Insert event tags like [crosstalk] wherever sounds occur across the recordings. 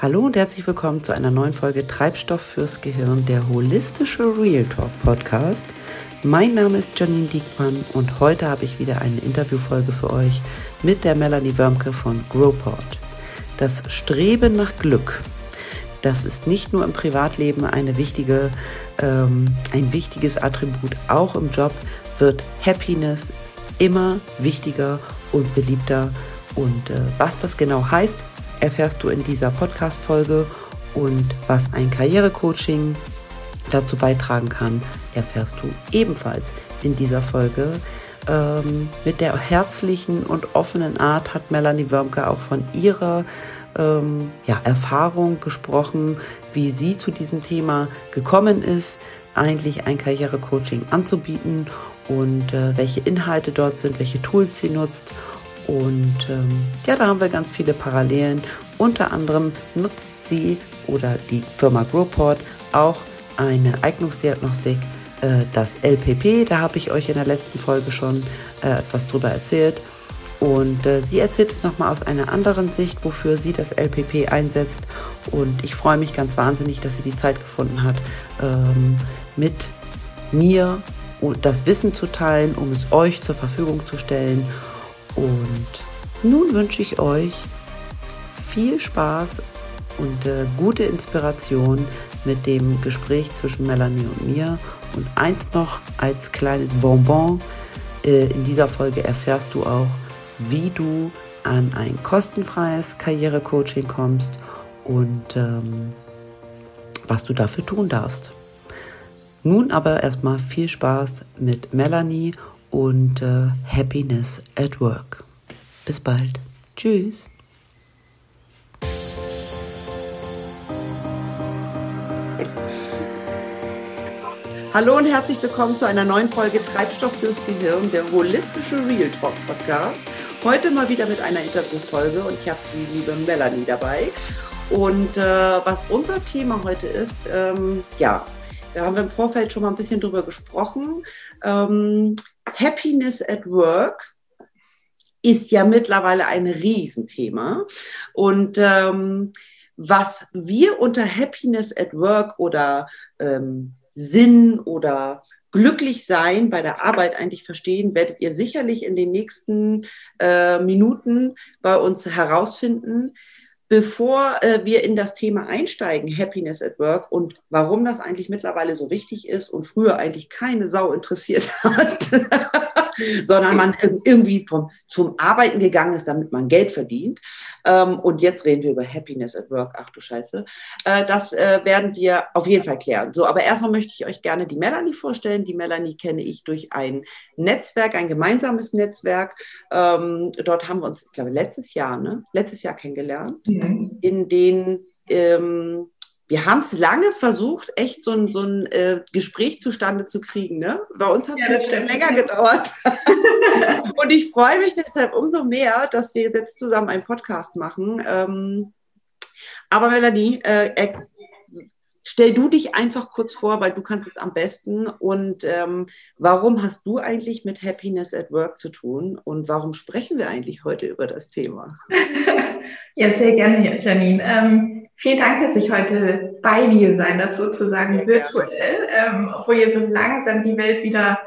Hallo und herzlich willkommen zu einer neuen Folge Treibstoff fürs Gehirn, der holistische Real Talk Podcast. Mein Name ist Janine Diekmann und heute habe ich wieder eine Interviewfolge für euch mit der Melanie Wörmke von Growport. Das Streben nach Glück, das ist nicht nur im Privatleben eine wichtige, ähm, ein wichtiges Attribut, auch im Job wird Happiness immer wichtiger und beliebter. Und äh, was das genau heißt, erfährst du in dieser Podcast-Folge und was ein Karrierecoaching dazu beitragen kann, erfährst du ebenfalls in dieser Folge. Ähm, mit der herzlichen und offenen Art hat Melanie Wörmke auch von ihrer ähm, ja, Erfahrung gesprochen, wie sie zu diesem Thema gekommen ist, eigentlich ein Karrierecoaching anzubieten und äh, welche Inhalte dort sind, welche Tools sie nutzt und ähm, ja, da haben wir ganz viele Parallelen. Unter anderem nutzt sie oder die Firma Growport auch eine Eignungsdiagnostik, äh, das LPP. Da habe ich euch in der letzten Folge schon äh, etwas drüber erzählt. Und äh, sie erzählt es nochmal aus einer anderen Sicht, wofür sie das LPP einsetzt. Und ich freue mich ganz wahnsinnig, dass sie die Zeit gefunden hat, ähm, mit mir das Wissen zu teilen, um es euch zur Verfügung zu stellen und nun wünsche ich euch viel Spaß und äh, gute Inspiration mit dem Gespräch zwischen Melanie und mir. Und eins noch als kleines Bonbon. Äh, in dieser Folge erfährst du auch, wie du an ein kostenfreies Karrierecoaching kommst und ähm, was du dafür tun darfst. Nun aber erstmal viel Spaß mit Melanie und äh, Happiness at Work. Bis bald. Tschüss. Hallo und herzlich willkommen zu einer neuen Folge Treibstoff fürs Gehirn, der holistische Real Talk Podcast. Heute mal wieder mit einer Interviewfolge und ich habe die liebe Melanie dabei. Und äh, was unser Thema heute ist, ähm, ja, da haben wir im Vorfeld schon mal ein bisschen drüber gesprochen. Ähm, Happiness at Work ist ja mittlerweile ein Riesenthema. Und ähm, was wir unter Happiness at Work oder ähm, Sinn oder glücklich sein bei der Arbeit eigentlich verstehen, werdet ihr sicherlich in den nächsten äh, Minuten bei uns herausfinden. Bevor äh, wir in das Thema einsteigen, Happiness at Work und warum das eigentlich mittlerweile so wichtig ist und früher eigentlich keine Sau interessiert [laughs] hat, sondern man irgendwie vom, zum Arbeiten gegangen ist, damit man Geld verdient. Ähm, und jetzt reden wir über Happiness at Work. Ach du Scheiße. Äh, das äh, werden wir auf jeden Fall klären. So, aber erstmal möchte ich euch gerne die Melanie vorstellen. Die Melanie kenne ich durch ein Netzwerk, ein gemeinsames Netzwerk. Ähm, dort haben wir uns, ich glaube, letztes Jahr, ne? Letztes Jahr kennengelernt, mhm. in den ähm, wir haben es lange versucht, echt so ein, so ein äh, Gespräch zustande zu kriegen. Ne? Bei uns hat es ja, länger gedauert. [laughs] und ich freue mich deshalb umso mehr, dass wir jetzt zusammen einen Podcast machen. Ähm, aber Melanie, äh, stell du dich einfach kurz vor, weil du kannst es am besten. Und ähm, warum hast du eigentlich mit Happiness at Work zu tun? Und warum sprechen wir eigentlich heute über das Thema? [laughs] ja, sehr gerne, Janine. Ähm, Vielen Dank, dass ich heute bei dir sein darf, sozusagen ja, virtuell, ähm, obwohl hier so langsam die Welt wieder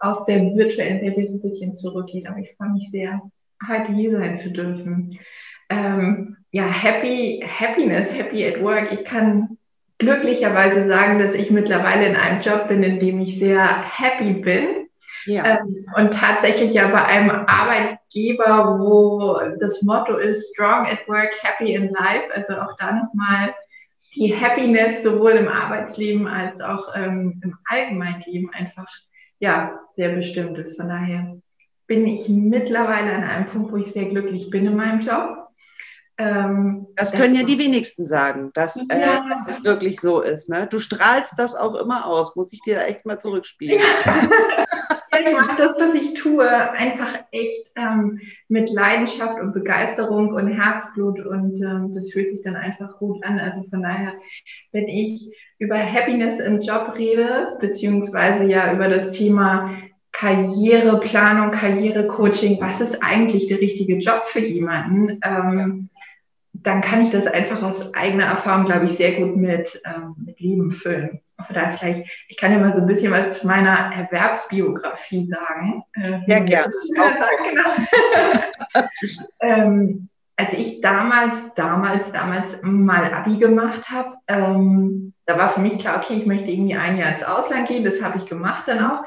aus der virtuellen Welt jetzt ein bisschen zurückgeht. Aber ich freue mich sehr, heute hier sein zu dürfen. Ähm, ja, happy, happiness, happy at work. Ich kann glücklicherweise sagen, dass ich mittlerweile in einem Job bin, in dem ich sehr happy bin. Ja. Ähm, und tatsächlich ja bei einem Arbeitgeber, wo das Motto ist Strong at Work, Happy in Life, also auch da nochmal die Happiness sowohl im Arbeitsleben als auch ähm, im Allgemeinleben einfach ja sehr bestimmt ist. Von daher bin ich mittlerweile an einem Punkt, wo ich sehr glücklich bin in meinem Job. Ähm, das können das ja die wenigsten sagen, dass, äh, ja. dass, es wirklich so ist. Ne? Du strahlst das auch immer aus, muss ich dir echt mal zurückspielen. [laughs] ich mache das, was ich tue, einfach echt ähm, mit Leidenschaft und Begeisterung und Herzblut und ähm, das fühlt sich dann einfach gut an. Also von daher, wenn ich über Happiness im Job rede, beziehungsweise ja über das Thema Karriereplanung, Karrierecoaching, was ist eigentlich der richtige Job für jemanden? Ähm, dann kann ich das einfach aus eigener Erfahrung, glaube ich, sehr gut mit, ähm, mit Leben füllen. Oder vielleicht, ich kann ja mal so ein bisschen was zu meiner Erwerbsbiografie sagen. Ja, gerne. [laughs] Genau. [laughs] ähm, als ich damals, damals, damals mal Abi gemacht habe, ähm, da war für mich klar, okay, ich möchte irgendwie ein Jahr ins Ausland gehen. Das habe ich gemacht dann auch.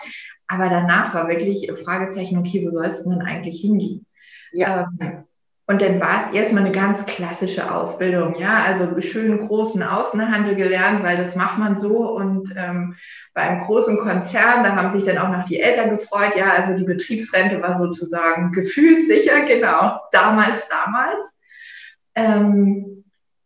Aber danach war wirklich Fragezeichen, okay, wo soll es denn eigentlich hingehen? Ja. Ähm, und dann war es erstmal eine ganz klassische Ausbildung, ja, also schönen großen Außenhandel gelernt, weil das macht man so. Und ähm, bei einem großen Konzern, da haben sich dann auch noch die Eltern gefreut, ja, also die Betriebsrente war sozusagen gefühlssicher, [laughs] genau, damals, damals. Ähm,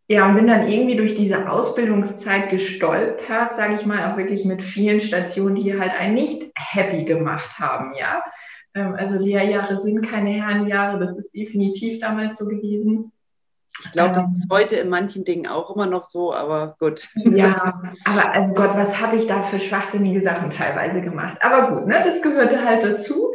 ja, und bin dann irgendwie durch diese Ausbildungszeit gestolpert, sage ich mal, auch wirklich mit vielen Stationen, die halt einen nicht happy gemacht haben, ja. Ähm, also Lehrjahre sind keine Herrenjahre, das ist definitiv damals so gewesen. Ich glaube, das ist ähm. heute in manchen Dingen auch immer noch so, aber gut. Ja, aber also Gott, was habe ich da für schwachsinnige Sachen teilweise gemacht? Aber gut, ne, das gehörte halt dazu.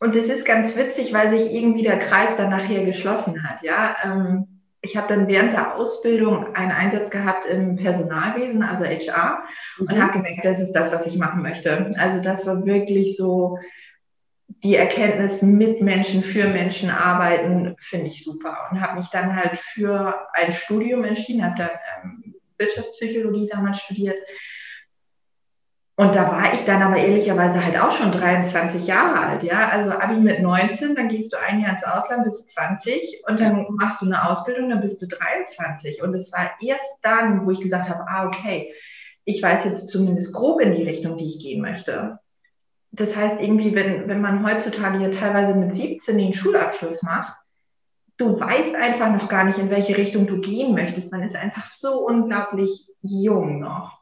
Und es ist ganz witzig, weil sich irgendwie der Kreis dann nachher geschlossen hat. Ja, ähm, ich habe dann während der Ausbildung einen Einsatz gehabt im Personalwesen, also HR, mhm. und habe gemerkt, das ist das, was ich machen möchte. Also das war wirklich so die Erkenntnis mit Menschen, für Menschen arbeiten, finde ich super. Und habe mich dann halt für ein Studium entschieden, habe dann ähm, Wirtschaftspsychologie damals studiert. Und da war ich dann aber ehrlicherweise halt auch schon 23 Jahre alt, ja. Also Abi mit 19, dann gehst du ein Jahr ins Ausland, bist 20 und dann machst du eine Ausbildung, dann bist du 23. Und es war erst dann, wo ich gesagt habe, ah, okay, ich weiß jetzt zumindest grob in die Richtung, die ich gehen möchte das heißt irgendwie, wenn, wenn man heutzutage ja teilweise mit 17 den Schulabschluss macht, du weißt einfach noch gar nicht, in welche Richtung du gehen möchtest. Man ist einfach so unglaublich jung noch.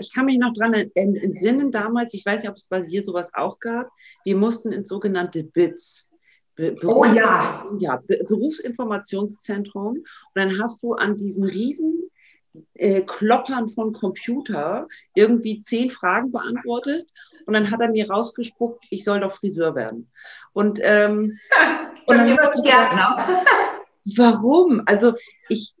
Ich kann mich noch dran entsinnen damals, ich weiß nicht, ob es bei dir sowas auch gab, wir mussten ins sogenannte BITS. Be oh ja. Ja, Be Berufsinformationszentrum. Und dann hast du an diesen riesen äh, Kloppern von Computer irgendwie zehn Fragen beantwortet und dann hat er mir rausgespuckt, ich soll doch Friseur werden. Und, ähm, [laughs] und dann gesagt, [laughs] warum? Also ich,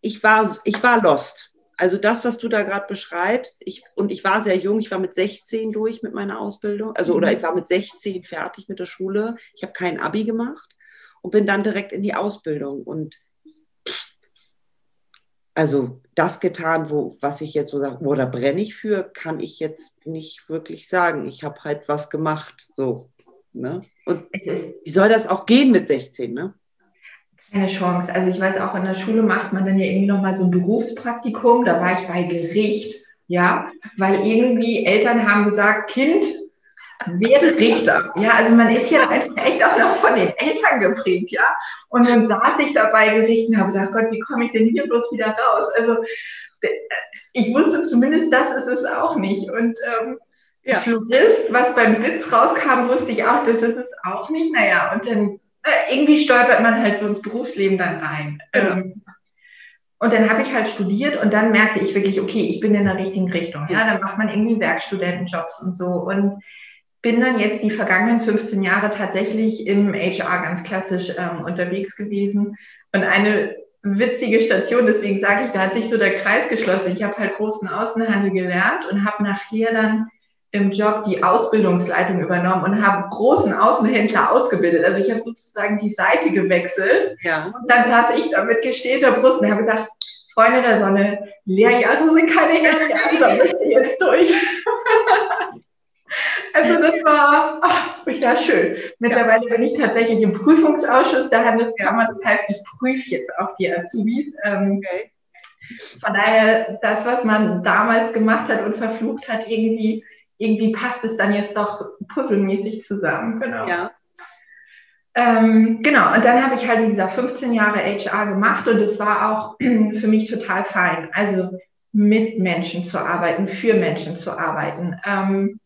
ich, war, ich war lost. Also das, was du da gerade beschreibst, ich, und ich war sehr jung, ich war mit 16 durch mit meiner Ausbildung, also oder ich war mit 16 fertig mit der Schule. Ich habe kein Abi gemacht und bin dann direkt in die Ausbildung. Und also das getan, wo, was ich jetzt so sage, oder brenne ich für, kann ich jetzt nicht wirklich sagen. Ich habe halt was gemacht. So. Ne? Und wie soll das auch gehen mit 16? Ne? Keine Chance. Also ich weiß auch, in der Schule macht man dann ja irgendwie nochmal so ein Berufspraktikum. Da war ich bei Gericht, ja, weil irgendwie Eltern haben gesagt, Kind, werde Richter. Ja, also man ist ja einfach echt auch noch von den Eltern geprägt, ja. Und dann saß ich dabei Gericht und habe gedacht, Gott, wie komme ich denn hier bloß wieder raus? Also ich wusste zumindest, das ist es auch nicht. Und ähm, ja. Florist, was beim Witz rauskam, wusste ich auch, das ist es auch nicht. Naja, und dann äh, irgendwie stolpert man halt so ins Berufsleben dann rein. Genau. Ähm, und dann habe ich halt studiert und dann merkte ich wirklich, okay, ich bin in der richtigen Richtung. Ja, dann macht man irgendwie Werkstudentenjobs und so. Und bin dann jetzt die vergangenen 15 Jahre tatsächlich im HR ganz klassisch ähm, unterwegs gewesen. Und eine witzige Station, deswegen sage ich, da hat sich so der Kreis geschlossen. Ich habe halt großen Außenhandel gelernt und habe nachher dann im Job die Ausbildungsleitung übernommen und habe großen Außenhändler ausgebildet. Also ich habe sozusagen die Seite gewechselt. Ja. Und dann saß ich da mit gestählter Brust und habe gesagt, Freunde der Sonne, Lehrjahre sind keine Herrenjahre, da müsst ihr jetzt durch. [laughs] Also das war ach, ja schön. Mittlerweile bin ich tatsächlich im Prüfungsausschuss der Handelskammer. Das heißt, ich prüfe jetzt auch die Azubis. Ähm, okay. Von daher, das, was man damals gemacht hat und verflucht hat, irgendwie, irgendwie passt es dann jetzt doch puzzelmäßig zusammen. Genau. Ja. Ähm, genau, und dann habe ich halt, wie gesagt, 15 Jahre HR gemacht und es war auch [clears throat] für mich total fein. Also mit Menschen zu arbeiten, für Menschen zu arbeiten. Ähm,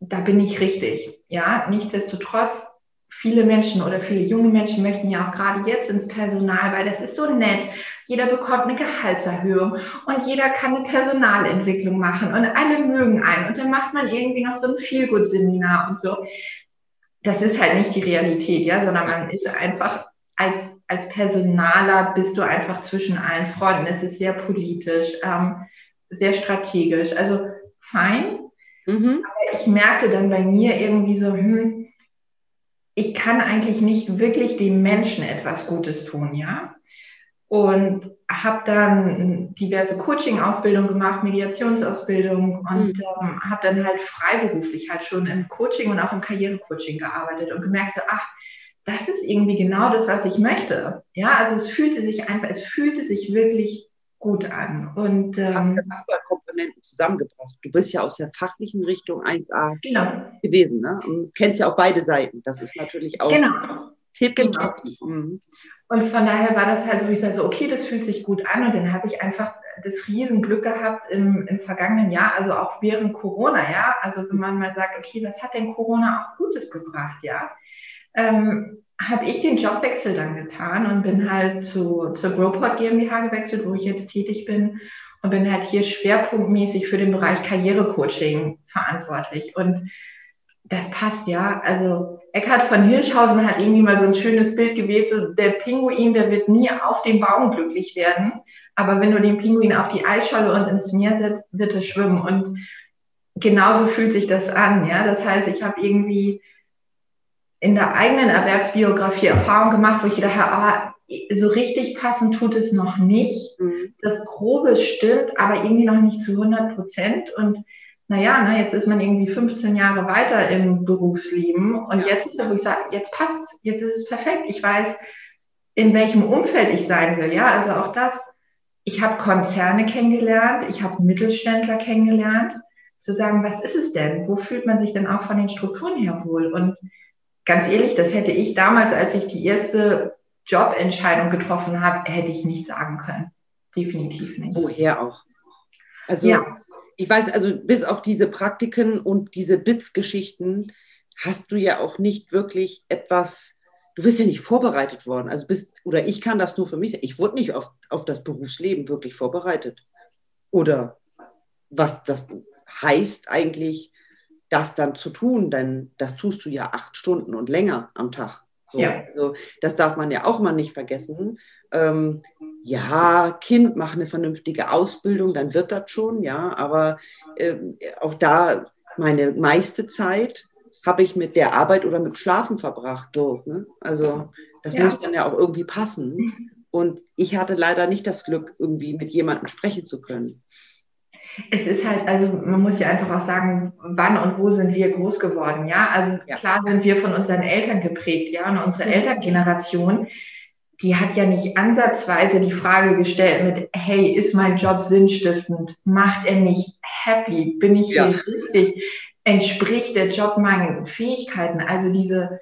da bin ich richtig. Ja, nichtsdestotrotz, viele Menschen oder viele junge Menschen möchten ja auch gerade jetzt ins Personal, weil das ist so nett. Jeder bekommt eine Gehaltserhöhung und jeder kann eine Personalentwicklung machen und alle mögen einen. Und dann macht man irgendwie noch so ein Feelgood-Seminar und so. Das ist halt nicht die Realität, ja, sondern man ist einfach als, als Personaler bist du einfach zwischen allen Freunden. Es ist sehr politisch, ähm, sehr strategisch. Also fein. Mhm. Aber ich merkte dann bei mir irgendwie so, hm, ich kann eigentlich nicht wirklich dem Menschen etwas Gutes tun, ja. Und habe dann diverse Coaching-Ausbildungen gemacht, Mediationsausbildung und mhm. ähm, habe dann halt freiberuflich halt schon im Coaching und auch im Karrierecoaching gearbeitet und gemerkt so, ach, das ist irgendwie genau das, was ich möchte. Ja, also es fühlte sich einfach, es fühlte sich wirklich gut an. Und ähm, Komponenten zusammengebracht. Du bist ja aus der fachlichen Richtung 1a genau. gewesen, ne? Und kennst ja auch beide Seiten. Das ist natürlich auch genau. Tipp genau. Mhm. Und von daher war das halt so, ich sage so, okay, das fühlt sich gut an. Und dann habe ich einfach das Riesenglück gehabt im, im vergangenen Jahr, also auch während Corona, ja. Also wenn man mal sagt, okay, was hat denn Corona auch Gutes gebracht, ja? ähm, habe ich den Jobwechsel dann getan und bin halt zu, zur Growport GmbH gewechselt, wo ich jetzt tätig bin und bin halt hier schwerpunktmäßig für den Bereich Karrierecoaching verantwortlich. Und das passt ja. Also Eckhard von Hirschhausen hat irgendwie mal so ein schönes Bild gewählt, so der Pinguin, der wird nie auf dem Baum glücklich werden. Aber wenn du den Pinguin auf die Eisscholle und ins Meer setzt, wird er schwimmen. Und genauso fühlt sich das an. Ja, das heißt, ich habe irgendwie in der eigenen Erwerbsbiografie Erfahrung gemacht, wo ich gedacht habe, ah, so richtig passend tut es noch nicht. Mhm. Das Grobe stimmt, aber irgendwie noch nicht zu 100 Prozent. Und naja, ne, jetzt ist man irgendwie 15 Jahre weiter im Berufsleben und jetzt ist es, wo ich sage, jetzt passt jetzt ist es perfekt. Ich weiß, in welchem Umfeld ich sein will. Ja, also auch das. Ich habe Konzerne kennengelernt, ich habe Mittelständler kennengelernt, zu sagen, was ist es denn? Wo fühlt man sich denn auch von den Strukturen her wohl? Und ganz ehrlich, das hätte ich damals, als ich die erste Jobentscheidung getroffen habe, hätte ich nicht sagen können. Definitiv nicht. Woher auch? Also ja. ich weiß, also bis auf diese Praktiken und diese Bits-Geschichten hast du ja auch nicht wirklich etwas, du bist ja nicht vorbereitet worden. Also bist, oder ich kann das nur für mich, ich wurde nicht auf, auf das Berufsleben wirklich vorbereitet. Oder was das heißt eigentlich, das dann zu tun, denn das tust du ja acht Stunden und länger am Tag. So, ja. also das darf man ja auch mal nicht vergessen. Ähm, ja, Kind, mach eine vernünftige Ausbildung, dann wird das schon, ja, aber äh, auch da meine meiste Zeit habe ich mit der Arbeit oder mit Schlafen verbracht. So, ne? Also das ja. muss dann ja auch irgendwie passen. [laughs] Und ich hatte leider nicht das Glück, irgendwie mit jemandem sprechen zu können. Es ist halt, also man muss ja einfach auch sagen, wann und wo sind wir groß geworden, ja? Also ja. klar sind wir von unseren Eltern geprägt, ja, und unsere mhm. Elterngeneration, die hat ja nicht ansatzweise die Frage gestellt mit, hey, ist mein Job sinnstiftend? Macht er mich happy? Bin ich ja. hier richtig? Entspricht der Job meinen Fähigkeiten? Also diese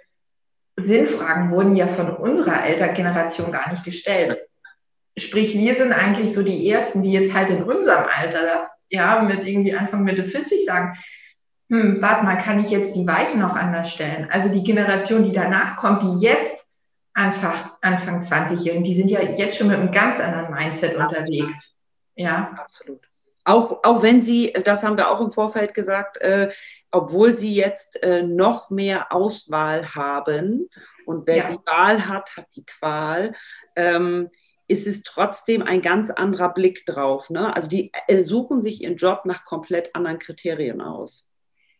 Sinnfragen wurden ja von unserer Elterngeneration gar nicht gestellt. Sprich, wir sind eigentlich so die Ersten, die jetzt halt in unserem Alter ja, mit irgendwie Anfang Mitte 40 sagen, hm, warte mal, kann ich jetzt die Weichen noch anders stellen? Also die Generation, die danach kommt, die jetzt einfach Anfang 20-Jährigen, die sind ja jetzt schon mit einem ganz anderen Mindset unterwegs. Ja, absolut. Auch, auch wenn sie, das haben wir auch im Vorfeld gesagt, äh, obwohl sie jetzt äh, noch mehr Auswahl haben und wer ja. die Wahl hat, hat die Qual. Ähm, ist es trotzdem ein ganz anderer Blick drauf. Ne? Also die äh, suchen sich ihren Job nach komplett anderen Kriterien aus.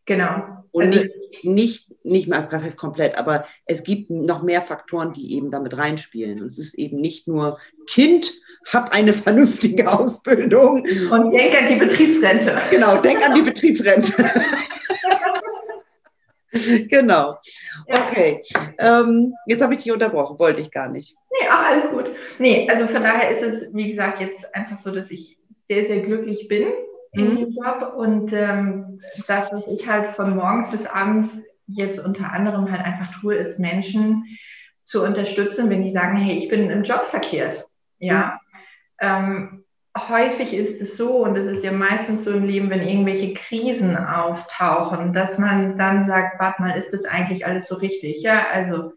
Genau. Und also, nicht, nicht, nicht mal, das heißt komplett, aber es gibt noch mehr Faktoren, die eben damit reinspielen. Es ist eben nicht nur Kind hat eine vernünftige Ausbildung. Und denk an die Betriebsrente. Genau, denk an die Betriebsrente. [laughs] genau. Okay. Ähm, jetzt habe ich dich unterbrochen, wollte ich gar nicht. Nee, auch alles gut. Nee, also von daher ist es, wie gesagt, jetzt einfach so, dass ich sehr, sehr glücklich bin in mhm. dem Job und ähm, das, was ich halt von morgens bis abends jetzt unter anderem halt einfach tue, ist Menschen zu unterstützen, wenn die sagen, hey, ich bin im Job verkehrt. Ja. Mhm. Ähm, häufig ist es so, und das ist ja meistens so im Leben, wenn irgendwelche Krisen auftauchen, dass man dann sagt, warte mal, ist das eigentlich alles so richtig? Ja, also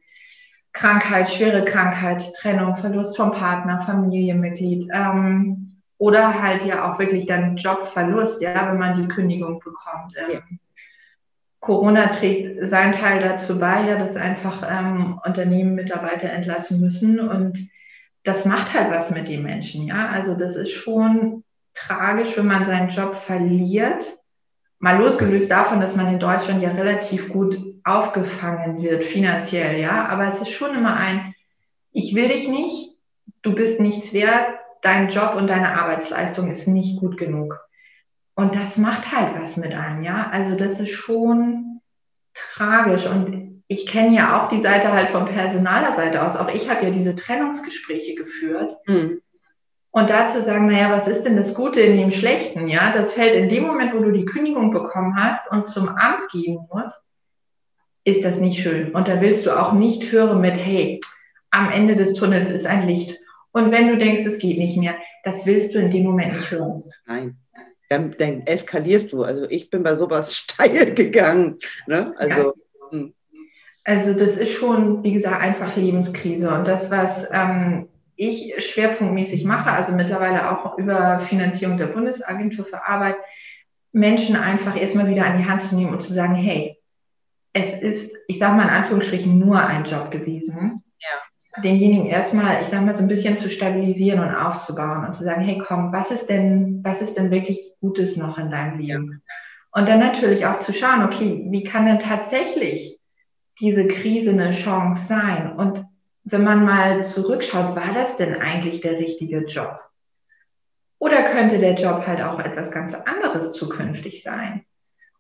Krankheit, schwere Krankheit, Trennung, Verlust vom Partner, Familienmitglied ähm, oder halt ja auch wirklich dann Jobverlust, ja, wenn man die Kündigung bekommt. Ähm, ja. Corona trägt seinen Teil dazu bei, ja, dass einfach ähm, Unternehmen Mitarbeiter entlassen müssen und das macht halt was mit den Menschen, ja. Also das ist schon tragisch, wenn man seinen Job verliert. Mal losgelöst davon, dass man in Deutschland ja relativ gut aufgefangen wird finanziell, ja. Aber es ist schon immer ein, ich will dich nicht, du bist nichts wert, dein Job und deine Arbeitsleistung ist nicht gut genug. Und das macht halt was mit einem, ja. Also das ist schon tragisch. Und ich kenne ja auch die Seite halt vom Personaler Seite aus. Auch ich habe ja diese Trennungsgespräche geführt. Mhm. Und dazu sagen, naja, was ist denn das Gute in dem Schlechten? Ja, das fällt in dem Moment, wo du die Kündigung bekommen hast und zum Amt gehen musst, ist das nicht schön. Und da willst du auch nicht hören mit, hey, am Ende des Tunnels ist ein Licht. Und wenn du denkst, es geht nicht mehr, das willst du in dem Moment nicht hören. Nein. Dann, dann eskalierst du. Also ich bin bei sowas [laughs] steil gegangen. Ne? Also, ja. Hm. also das ist schon, wie gesagt, einfach Lebenskrise. Und das, was ähm, ich schwerpunktmäßig mache, also mittlerweile auch über Finanzierung der Bundesagentur für Arbeit, Menschen einfach erstmal wieder an die Hand zu nehmen und zu sagen, hey, es ist, ich sage mal in Anführungsstrichen, nur ein Job gewesen. Ja. Denjenigen erstmal, ich sage mal, so ein bisschen zu stabilisieren und aufzubauen und zu sagen, hey, komm, was ist denn, was ist denn wirklich Gutes noch in deinem Leben? Und dann natürlich auch zu schauen, okay, wie kann denn tatsächlich diese Krise eine Chance sein? Und wenn man mal zurückschaut, war das denn eigentlich der richtige Job? Oder könnte der Job halt auch etwas ganz anderes zukünftig sein?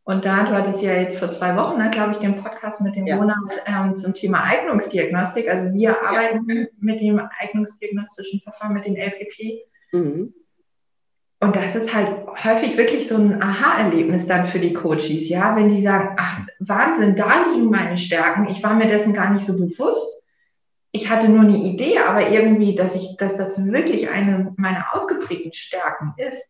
Und da, du hattest ja jetzt vor zwei Wochen, ne, glaube ich, den Podcast mit dem ja. Monat ähm, zum Thema Eignungsdiagnostik. Also wir ja. arbeiten mit dem eignungsdiagnostischen Verfahren, mit dem LPP. Mhm. Und das ist halt häufig wirklich so ein Aha-Erlebnis dann für die Coaches, ja, wenn die sagen, ach, Wahnsinn, da liegen meine Stärken. Ich war mir dessen gar nicht so bewusst ich hatte nur eine Idee, aber irgendwie, dass ich, dass das wirklich eine meiner ausgeprägten Stärken ist.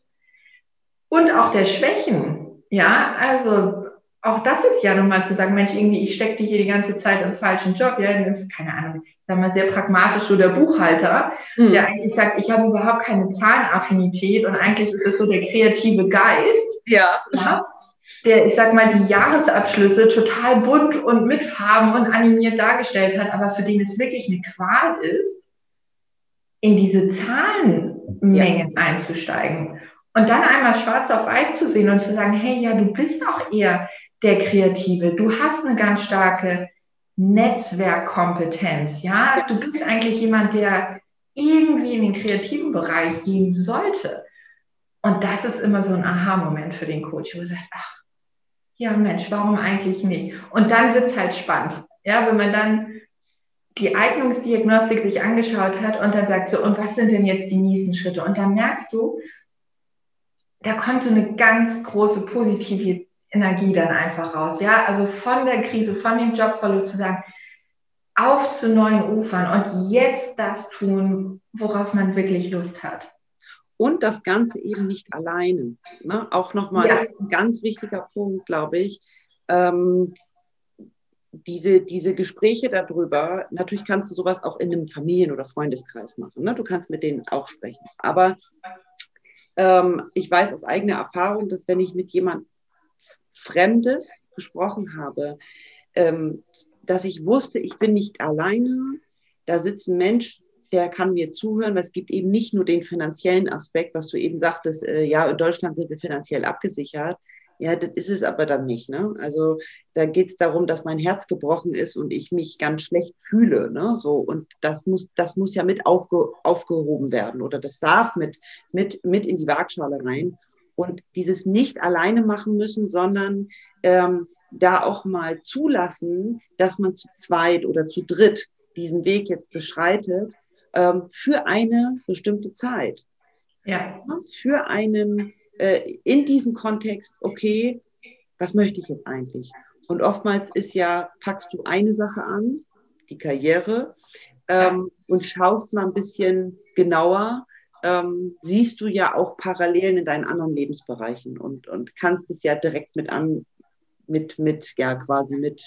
Und auch der Schwächen. Ja, also auch das ist ja nochmal zu sagen, Mensch, irgendwie, ich stecke dich hier die ganze Zeit im falschen Job. Ja, nimmst, keine Ahnung, sag mal sehr pragmatisch so der Buchhalter, mhm. der eigentlich sagt, ich habe überhaupt keine Zahlenaffinität und eigentlich ist es so der kreative Geist. Ja. ja der, ich sag mal, die Jahresabschlüsse total bunt und mit Farben und animiert dargestellt hat, aber für den es wirklich eine Qual ist, in diese Zahlenmengen ja. einzusteigen und dann einmal schwarz auf weiß zu sehen und zu sagen, hey, ja, du bist auch eher der Kreative, du hast eine ganz starke Netzwerkkompetenz, ja, du bist eigentlich jemand, der irgendwie in den kreativen Bereich gehen sollte. Und das ist immer so ein Aha-Moment für den Coach, wo er sagt, ach, ja Mensch, warum eigentlich nicht? Und dann wird es halt spannend. Ja, wenn man dann die Eignungsdiagnostik sich angeschaut hat und dann sagt so, und was sind denn jetzt die nächsten Schritte? Und dann merkst du, da kommt so eine ganz große positive Energie dann einfach raus. Ja, also von der Krise, von dem Jobverlust zu sagen, auf zu neuen Ufern und jetzt das tun, worauf man wirklich Lust hat und das Ganze eben nicht alleine. Ne? Auch nochmal ja. ein ganz wichtiger Punkt, glaube ich. Ähm, diese, diese Gespräche darüber, natürlich kannst du sowas auch in einem Familien- oder Freundeskreis machen. Ne? Du kannst mit denen auch sprechen. Aber ähm, ich weiß aus eigener Erfahrung, dass wenn ich mit jemand Fremdes gesprochen habe, ähm, dass ich wusste, ich bin nicht alleine. Da sitzen Menschen, der kann mir zuhören, es gibt eben nicht nur den finanziellen Aspekt, was du eben sagtest, äh, ja, in Deutschland sind wir finanziell abgesichert. Ja, das ist es aber dann nicht. Ne? Also da geht es darum, dass mein Herz gebrochen ist und ich mich ganz schlecht fühle. Ne? So, und das muss, das muss ja mit aufge, aufgehoben werden oder das darf mit, mit, mit in die Waagschale rein. Und dieses nicht alleine machen müssen, sondern ähm, da auch mal zulassen, dass man zu zweit oder zu dritt diesen Weg jetzt beschreitet ähm, für eine bestimmte Zeit. Ja. Für einen, äh, in diesem Kontext, okay, was möchte ich jetzt eigentlich? Und oftmals ist ja, packst du eine Sache an, die Karriere, ähm, und schaust mal ein bisschen genauer, ähm, siehst du ja auch Parallelen in deinen anderen Lebensbereichen und, und kannst es ja direkt mit an, mit, mit, ja, quasi mit,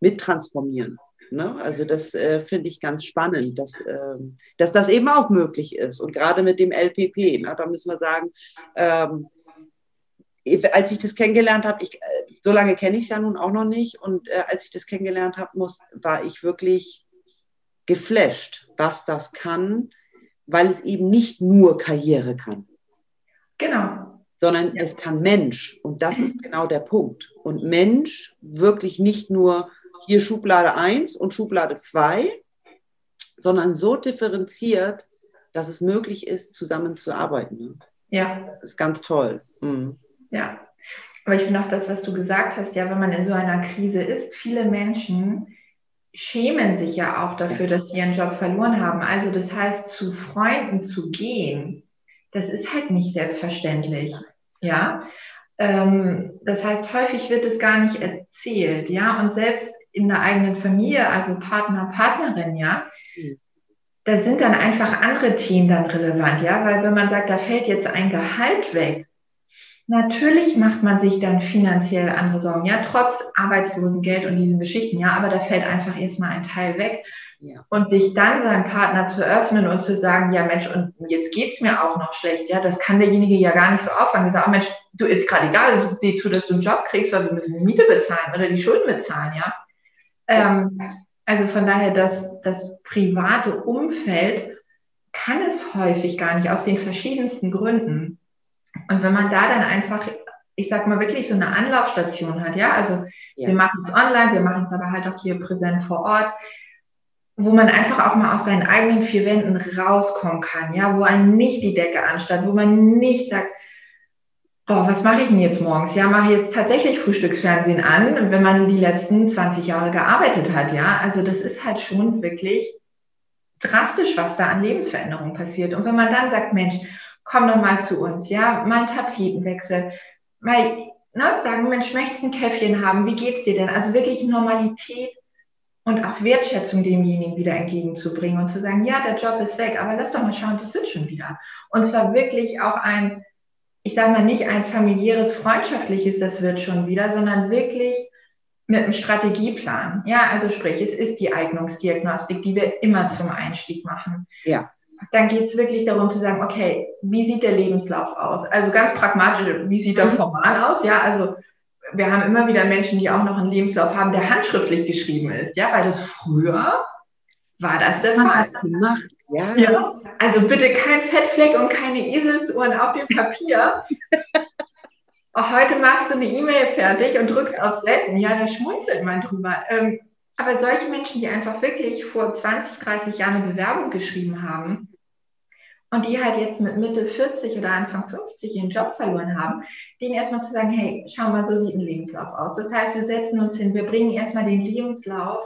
mit transformieren. Ne? Also das äh, finde ich ganz spannend, dass, äh, dass das eben auch möglich ist. Und gerade mit dem LPP, ne, da müssen wir sagen, ähm, als ich das kennengelernt habe, ich, äh, so lange kenne ich es ja nun auch noch nicht. Und äh, als ich das kennengelernt habe, war ich wirklich geflasht, was das kann, weil es eben nicht nur Karriere kann. Genau. Sondern ja. es kann Mensch. Und das ist genau der Punkt. Und Mensch wirklich nicht nur hier Schublade 1 und Schublade 2, sondern so differenziert, dass es möglich ist, zusammenzuarbeiten. Ne? Ja. Das ist ganz toll. Mhm. Ja. Aber ich finde auch das, was du gesagt hast, ja, wenn man in so einer Krise ist, viele Menschen schämen sich ja auch dafür, dass sie ihren Job verloren haben. Also das heißt, zu Freunden zu gehen, das ist halt nicht selbstverständlich. Ja. Ähm, das heißt, häufig wird es gar nicht erzählt, ja. Und selbst in der eigenen Familie, also Partner, Partnerin, ja, mhm. da sind dann einfach andere Themen dann relevant, ja, weil wenn man sagt, da fällt jetzt ein Gehalt weg, Natürlich macht man sich dann finanziell andere Sorgen, ja, trotz Arbeitslosengeld und diesen Geschichten, ja, aber da fällt einfach erstmal ein Teil weg. Ja. Und sich dann seinem Partner zu öffnen und zu sagen, ja Mensch, und jetzt geht's mir auch noch schlecht, ja, das kann derjenige ja gar nicht so auffangen. Sagen, Mensch, du ist gerade egal, sieh zu, dass du einen Job kriegst, weil wir müssen die Miete bezahlen oder die Schulden bezahlen, ja. Ähm, also von daher, das, das private Umfeld kann es häufig gar nicht, aus den verschiedensten Gründen. Und wenn man da dann einfach, ich sag mal, wirklich so eine Anlaufstation hat, ja, also ja. wir machen es online, wir machen es aber halt auch hier präsent vor Ort, wo man einfach auch mal aus seinen eigenen vier Wänden rauskommen kann, ja, wo einen nicht die Decke anstatt, wo man nicht sagt, boah, was mache ich denn jetzt morgens? Ja, mache jetzt tatsächlich Frühstücksfernsehen an, wenn man die letzten 20 Jahre gearbeitet hat, ja. Also das ist halt schon wirklich drastisch, was da an Lebensveränderung passiert. Und wenn man dann sagt, Mensch, komm doch mal zu uns, ja, mal einen Tapetenwechsel, mal ne, sagen, Mensch, möchtest ein Käffchen haben, wie geht's dir denn? Also wirklich Normalität und auch Wertschätzung demjenigen wieder entgegenzubringen und zu sagen, ja, der Job ist weg, aber lass doch mal schauen, das wird schon wieder. Und zwar wirklich auch ein, ich sage mal nicht ein familiäres, freundschaftliches, das wird schon wieder, sondern wirklich mit einem Strategieplan. Ja, also sprich, es ist die Eignungsdiagnostik, die wir immer zum Einstieg machen. Ja dann geht es wirklich darum zu sagen, okay, wie sieht der Lebenslauf aus? Also ganz pragmatisch, wie sieht das mhm. formal aus? Ja, also wir haben immer wieder Menschen, die auch noch einen Lebenslauf haben, der handschriftlich geschrieben ist, ja, weil das früher war das der Fall. Gemacht, ja. ja. Also bitte kein Fettfleck und keine Eselsuhren auf dem Papier. [laughs] Auch heute machst du eine E-Mail fertig und drückst auf Senden. Ja, da schmunzelt man drüber. Ähm, aber solche Menschen, die einfach wirklich vor 20, 30 Jahren eine Bewerbung geschrieben haben, und die halt jetzt mit Mitte 40 oder Anfang 50 ihren Job verloren haben, denen erstmal zu sagen, hey, schau mal, so sieht ein Lebenslauf aus. Das heißt, wir setzen uns hin, wir bringen erstmal den Lebenslauf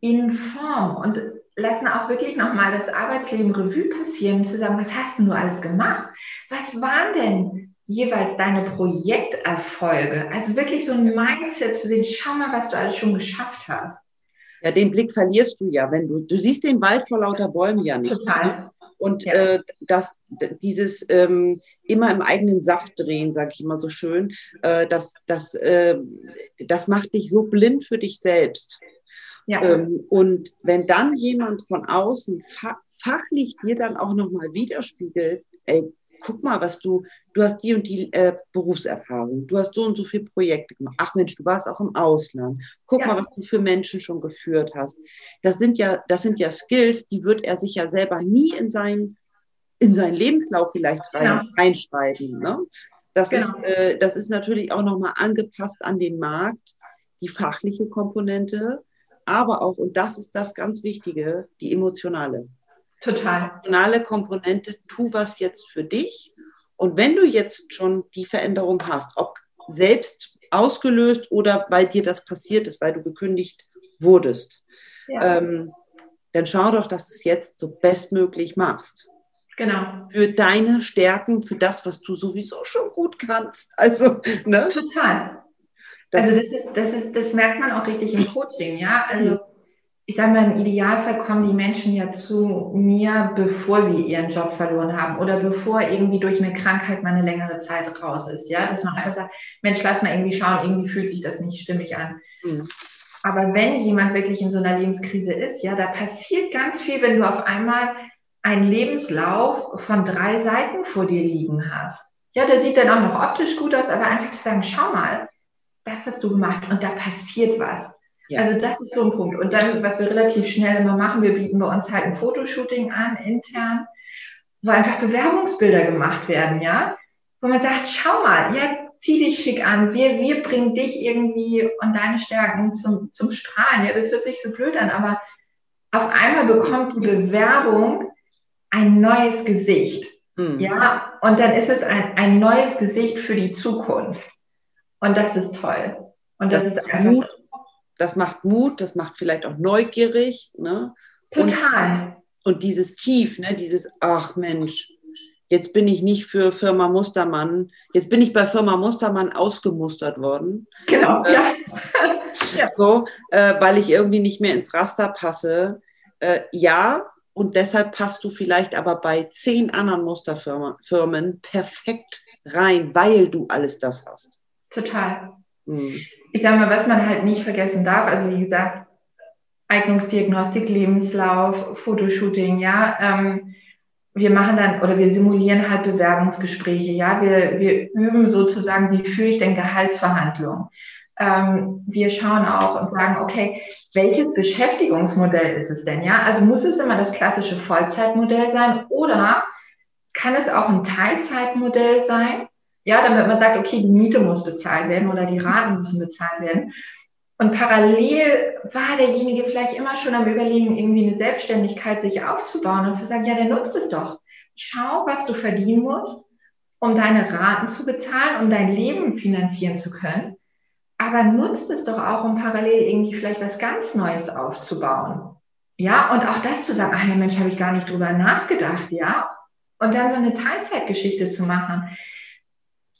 in Form und lassen auch wirklich nochmal das Arbeitsleben Revue passieren, zu sagen, was hast denn du alles gemacht? Was waren denn jeweils deine Projekterfolge? Also wirklich so ein Mindset zu sehen, schau mal, was du alles schon geschafft hast. Ja, den Blick verlierst du ja, wenn du, du siehst den Wald vor lauter Bäumen ja nicht. Total. Und ja. äh, das, dieses ähm, immer im eigenen Saft drehen, sage ich immer so schön, äh, das, das, äh, das macht dich so blind für dich selbst. Ja. Ähm, und wenn dann jemand von außen fa fachlich dir dann auch nochmal widerspiegelt, ey, guck mal, was du, du hast die und die äh, Berufserfahrung, du hast so und so viele Projekte gemacht. Ach Mensch, du warst auch im Ausland. Guck ja. mal, was du für Menschen schon geführt hast. Das sind ja, das sind ja Skills, die wird er sich ja selber nie in seinen, in seinen Lebenslauf vielleicht rein, ja. reinschreiben. Ne? Das, genau. ist, äh, das ist natürlich auch nochmal angepasst an den Markt, die fachliche Komponente, aber auch, und das ist das ganz Wichtige, die emotionale. Total. Emotionale Komponente, tu was jetzt für dich. Und wenn du jetzt schon die Veränderung hast, ob selbst ausgelöst oder weil dir das passiert ist, weil du gekündigt wurdest, ja. ähm, dann schau doch, dass du es jetzt so bestmöglich machst. Genau. Für deine Stärken, für das, was du sowieso schon gut kannst. Also, ne? Total. Das also das, ist, das, ist, das merkt man auch richtig im Coaching, ja. Also ich sage mal, im Idealfall kommen die Menschen ja zu mir, bevor sie ihren Job verloren haben oder bevor irgendwie durch eine Krankheit mal eine längere Zeit raus ist. Ja, dass man einfach sagt, Mensch, lass mal irgendwie schauen, irgendwie fühlt sich das nicht stimmig an. Mhm. Aber wenn jemand wirklich in so einer Lebenskrise ist, ja, da passiert ganz viel, wenn du auf einmal einen Lebenslauf von drei Seiten vor dir liegen hast. Ja, der sieht dann auch noch optisch gut aus, aber einfach zu sagen, schau mal, das hast du gemacht und da passiert was. Ja. Also das ist so ein Punkt. Und dann, was wir relativ schnell immer machen, wir bieten bei uns halt ein Fotoshooting an, intern, wo einfach Bewerbungsbilder gemacht werden, ja. Wo man sagt, schau mal, ja, zieh dich schick an, wir, wir bringen dich irgendwie und deine Stärken zum, zum Strahlen. Ja, das hört sich so blöd an, aber auf einmal bekommt die Bewerbung ein neues Gesicht. Mhm. Ja, und dann ist es ein, ein neues Gesicht für die Zukunft. Und das ist toll. Und das, das ist einfach. Mut, das macht Mut, das macht vielleicht auch neugierig. Ne? Total. Und, und dieses Tief, ne? dieses, ach Mensch, jetzt bin ich nicht für Firma Mustermann, jetzt bin ich bei Firma Mustermann ausgemustert worden. Genau, äh, ja. ja. [laughs] So, äh, weil ich irgendwie nicht mehr ins Raster passe. Äh, ja, und deshalb passt du vielleicht aber bei zehn anderen Musterfirmen perfekt rein, weil du alles das hast. Total. Mhm. Ich sage mal, was man halt nicht vergessen darf, also wie gesagt, Eignungsdiagnostik, Lebenslauf, Fotoshooting, ja. Ähm, wir machen dann oder wir simulieren halt Bewerbungsgespräche, ja. Wir, wir üben sozusagen, wie führe ich denn Gehaltsverhandlungen. Ähm, wir schauen auch und sagen, okay, welches Beschäftigungsmodell ist es denn, ja? Also muss es immer das klassische Vollzeitmodell sein oder kann es auch ein Teilzeitmodell sein? Ja, damit man sagt, okay, die Miete muss bezahlt werden oder die Raten müssen bezahlt werden. Und parallel war derjenige vielleicht immer schon am Überlegen, irgendwie eine Selbstständigkeit sich aufzubauen und zu sagen, ja, der nutzt es doch. Schau, was du verdienen musst, um deine Raten zu bezahlen, um dein Leben finanzieren zu können. Aber nutzt es doch auch, um parallel irgendwie vielleicht was ganz Neues aufzubauen. Ja, und auch das zu sagen, ach, Mensch, habe ich gar nicht drüber nachgedacht, ja. Und dann so eine Teilzeitgeschichte zu machen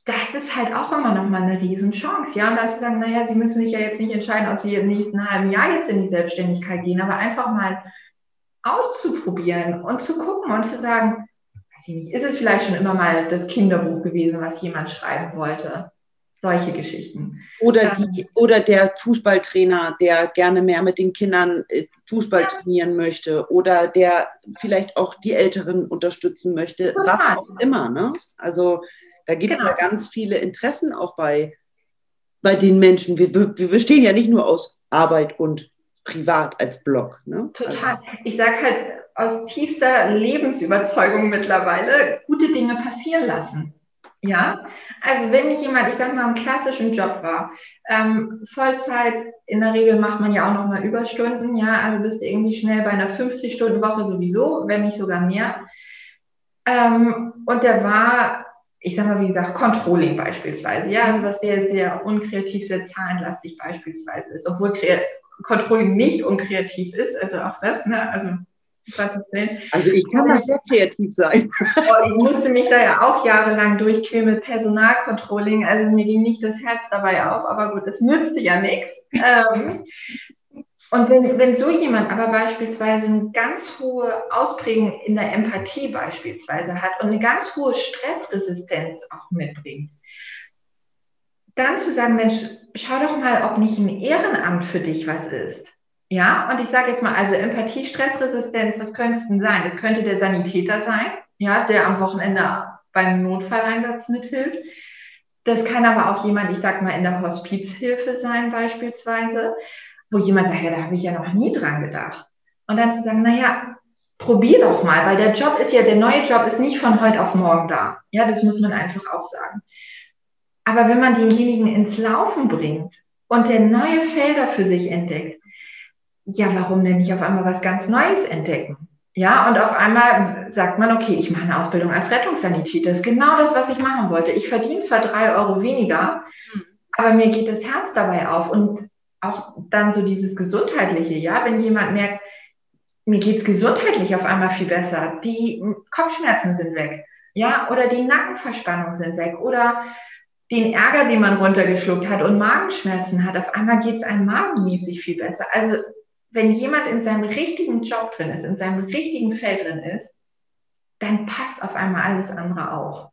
das ist halt auch immer noch mal eine Riesenchance. Ja, und dann zu sagen, naja, Sie müssen sich ja jetzt nicht entscheiden, ob Sie im nächsten halben Jahr jetzt in die Selbstständigkeit gehen, aber einfach mal auszuprobieren und zu gucken und zu sagen, weiß ich nicht, ist es vielleicht schon immer mal das Kinderbuch gewesen, was jemand schreiben wollte? Solche Geschichten. Oder, die, oder der Fußballtrainer, der gerne mehr mit den Kindern äh, Fußball ja. trainieren möchte. Oder der vielleicht auch die Älteren unterstützen möchte. Total. Was auch immer. Ne? Also da gibt es genau. ja ganz viele Interessen auch bei, bei den Menschen. Wir, wir bestehen ja nicht nur aus Arbeit und Privat als Blog. Ne? Total. Also. Ich sage halt aus tiefster Lebensüberzeugung mittlerweile, gute Dinge passieren lassen. Ja, also wenn ich jemand, ich sag mal, im klassischen Job war, ähm, Vollzeit, in der Regel macht man ja auch nochmal Überstunden, ja, also bist du irgendwie schnell bei einer 50-Stunden-Woche sowieso, wenn nicht sogar mehr. Ähm, und der war ich sage mal, wie gesagt, Controlling beispielsweise, ja, also was sehr, sehr unkreativ, sehr zahlenlastig beispielsweise ist, obwohl Controlling nicht unkreativ ist, also auch das, ne, also also ich kann da sehr kreativ sein. Oh, ich musste mich da ja auch jahrelang durchqueren mit Personalcontrolling, also mir ging nicht das Herz dabei auf, aber gut, das nützte ja nichts. Ähm, und wenn, wenn so jemand aber beispielsweise eine ganz hohe Ausprägung in der Empathie beispielsweise hat und eine ganz hohe Stressresistenz auch mitbringt, dann zu sagen, Mensch, schau doch mal, ob nicht ein Ehrenamt für dich was ist. Ja, und ich sage jetzt mal, also Empathie, Stressresistenz, was könnte es denn sein? Es könnte der Sanitäter sein, ja, der am Wochenende beim Notfalleinsatz mithilft. Das kann aber auch jemand, ich sag mal, in der Hospizhilfe sein beispielsweise wo jemand sagt, ja, da habe ich ja noch nie dran gedacht. Und dann zu sagen, naja, probier doch mal, weil der Job ist ja, der neue Job ist nicht von heute auf morgen da. Ja, das muss man einfach auch sagen. Aber wenn man denjenigen ins Laufen bringt und der neue Felder für sich entdeckt, ja, warum denn nicht auf einmal was ganz Neues entdecken? Ja, und auf einmal sagt man, okay, ich mache eine Ausbildung als Rettungssanitäter. Das ist genau das, was ich machen wollte. Ich verdiene zwar drei Euro weniger, hm. aber mir geht das Herz dabei auf. Und auch dann so dieses Gesundheitliche, ja, wenn jemand merkt, mir geht's gesundheitlich auf einmal viel besser, die Kopfschmerzen sind weg, ja, oder die Nackenverspannung sind weg, oder den Ärger, den man runtergeschluckt hat und Magenschmerzen hat, auf einmal geht's einem magenmäßig viel besser. Also wenn jemand in seinem richtigen Job drin ist, in seinem richtigen Feld drin ist, dann passt auf einmal alles andere auch.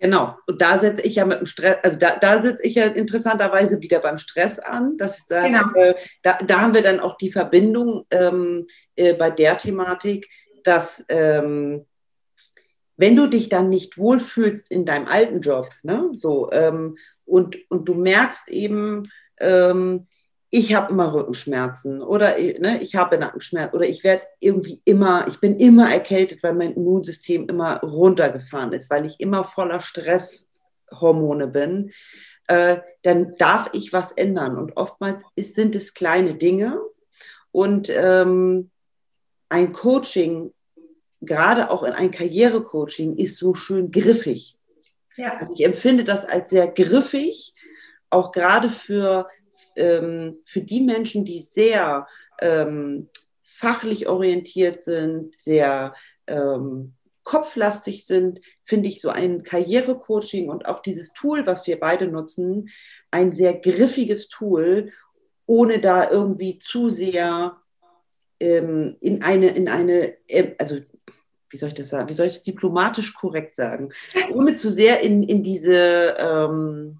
Genau, und da setze ich ja mit dem Stress, also da, da sitze ich ja interessanterweise wieder beim Stress an. Das ist, genau. äh, da, da haben wir dann auch die Verbindung ähm, äh, bei der Thematik, dass ähm, wenn du dich dann nicht wohlfühlst in deinem alten Job, ne, so, ähm, und, und du merkst eben, ähm, ich habe immer Rückenschmerzen oder ne, ich habe Nackenschmerzen oder ich werde irgendwie immer, ich bin immer erkältet, weil mein Immunsystem immer runtergefahren ist, weil ich immer voller Stresshormone bin, äh, dann darf ich was ändern. Und oftmals ist, sind es kleine Dinge und ähm, ein Coaching, gerade auch in ein Karrierecoaching, ist so schön griffig. Ja. Also ich empfinde das als sehr griffig, auch gerade für ähm, für die Menschen, die sehr ähm, fachlich orientiert sind, sehr ähm, kopflastig sind, finde ich so ein Karrierecoaching und auch dieses Tool, was wir beide nutzen, ein sehr griffiges Tool, ohne da irgendwie zu sehr ähm, in eine, in eine, äh, also wie soll ich das sagen, wie soll ich es diplomatisch korrekt sagen, ohne zu sehr in, in diese ähm,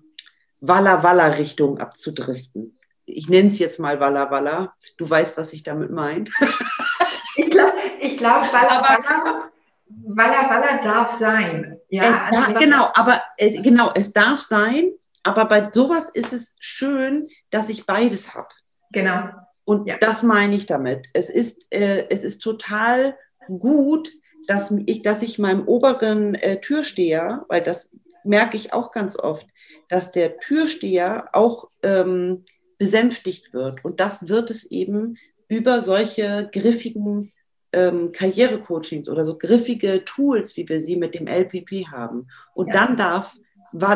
Walla Walla Richtung abzudriften. Ich nenne es jetzt mal Walla Walla. Du weißt, was ich damit meine. [laughs] ich glaube, ich glaub, Walla Walla, Walla Walla darf sein. Ja, also da, genau, aber es, genau, es darf sein, aber bei sowas ist es schön, dass ich beides habe. Genau. Und ja. das meine ich damit. Es ist, äh, es ist total gut, dass ich, dass ich meinem oberen äh, Türsteher, weil das merke ich auch ganz oft, dass der Türsteher auch ähm, besänftigt wird. Und das wird es eben über solche griffigen ähm, Karrierecoachings oder so griffige Tools, wie wir sie mit dem LPP haben. Und ja. dann darf,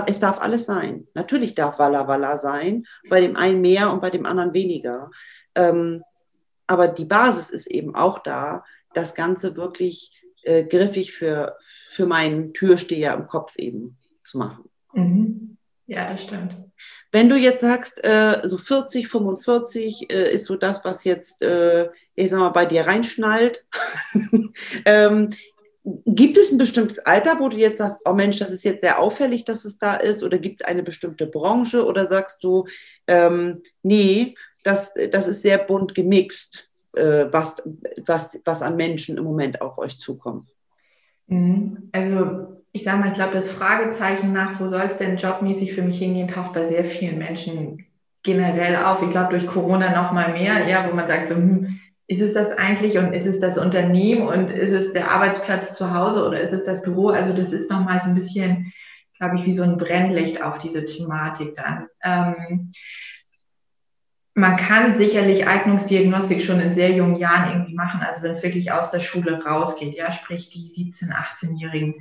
es darf alles sein. Natürlich darf Walla Walla sein, bei dem einen mehr und bei dem anderen weniger. Ähm, aber die Basis ist eben auch da, das Ganze wirklich äh, griffig für, für meinen Türsteher im Kopf eben zu machen. Mhm. Ja, das stimmt. Wenn du jetzt sagst, äh, so 40, 45 äh, ist so das, was jetzt, äh, ich sag mal, bei dir reinschnallt. [laughs] ähm, gibt es ein bestimmtes Alter, wo du jetzt sagst, oh Mensch, das ist jetzt sehr auffällig, dass es da ist? Oder gibt es eine bestimmte Branche? Oder sagst du, ähm, nee, das, das ist sehr bunt gemixt, äh, was, was, was an Menschen im Moment auf euch zukommt? Mhm. Also ich sage mal, ich glaube, das Fragezeichen nach, wo soll es denn jobmäßig für mich hingehen, taucht bei sehr vielen Menschen generell auf. Ich glaube, durch Corona noch mal mehr, ja, wo man sagt, so, hm, ist es das eigentlich und ist es das Unternehmen und ist es der Arbeitsplatz zu Hause oder ist es das Büro? Also das ist noch mal so ein bisschen, glaube ich, wie so ein Brennlicht auf diese Thematik dann. Ähm, man kann sicherlich Eignungsdiagnostik schon in sehr jungen Jahren irgendwie machen, also wenn es wirklich aus der Schule rausgeht, ja, sprich die 17-, 18-Jährigen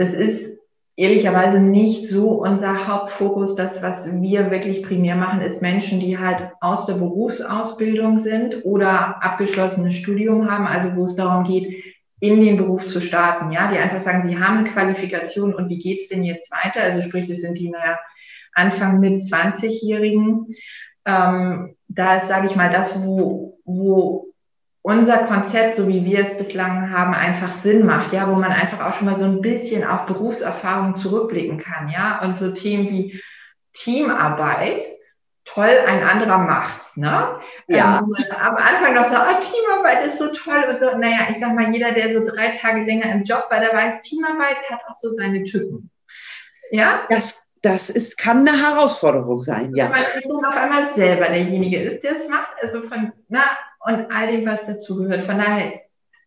das ist ehrlicherweise nicht so unser Hauptfokus. Das, was wir wirklich primär machen, ist Menschen, die halt aus der Berufsausbildung sind oder abgeschlossenes Studium haben, also wo es darum geht, in den Beruf zu starten, ja, die einfach sagen, sie haben Qualifikation und wie geht's denn jetzt weiter? Also sprich, das sind die naja, Anfang mit 20-Jährigen. Ähm, da ist, sage ich mal, das, wo, wo unser Konzept, so wie wir es bislang haben, einfach Sinn macht, ja, wo man einfach auch schon mal so ein bisschen auf Berufserfahrung zurückblicken kann, ja, und so Themen wie Teamarbeit, toll, ein anderer macht's, ne? Ja. Also, am Anfang noch so, oh, Teamarbeit ist so toll und so, naja, ich sag mal, jeder, der so drei Tage länger im Job war, der weiß, Teamarbeit hat auch so seine Tücken. Ja? Das, das ist, kann eine Herausforderung sein, ja. Weil man auf einmal selber derjenige ist, der es macht, also von, na, und all dem, was dazugehört. Von daher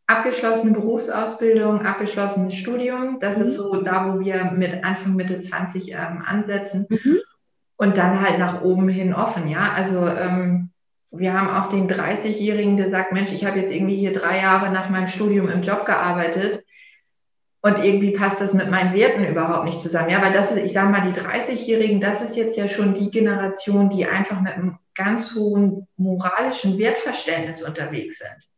abgeschlossene Berufsausbildung, abgeschlossenes Studium, das mhm. ist so da, wo wir mit Anfang, Mitte 20 ähm, ansetzen. Mhm. Und dann halt nach oben hin offen, ja. Also ähm, wir haben auch den 30-Jährigen, der sagt, Mensch, ich habe jetzt irgendwie hier drei Jahre nach meinem Studium im Job gearbeitet und irgendwie passt das mit meinen Werten überhaupt nicht zusammen. Ja, weil das ist, ich sage mal, die 30-Jährigen, das ist jetzt ja schon die Generation, die einfach mit einem ganz hohen moralischen Wertverständnis unterwegs sind.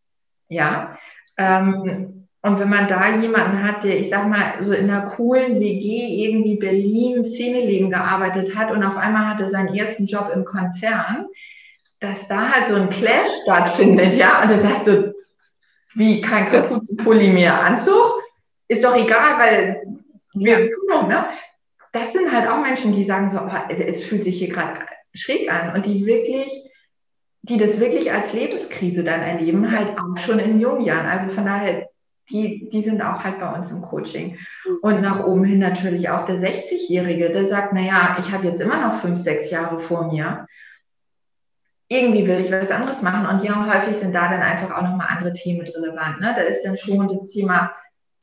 Ja. Ähm, und wenn man da jemanden hat, der, ich sag mal, so in einer coolen WG irgendwie Berlin Szeneleben gearbeitet hat und auf einmal hatte seinen ersten Job im Konzern, dass da halt so ein Clash stattfindet, ja, und er sagt so, wie kein Kapuzenpulli mehr Anzug, ist doch egal, weil wir ja. ne? Das sind halt auch Menschen, die sagen so, oh, es fühlt sich hier gerade schräg an und die wirklich, die das wirklich als Lebenskrise dann erleben, halt auch schon in jungen Jahren. Also von daher, die, die sind auch halt bei uns im Coaching. Mhm. Und nach oben hin natürlich auch der 60-Jährige, der sagt, naja, ich habe jetzt immer noch fünf, sechs Jahre vor mir. Irgendwie will ich was anderes machen. Und ja, häufig sind da dann einfach auch nochmal andere Themen relevant. Ne? Da ist dann schon das Thema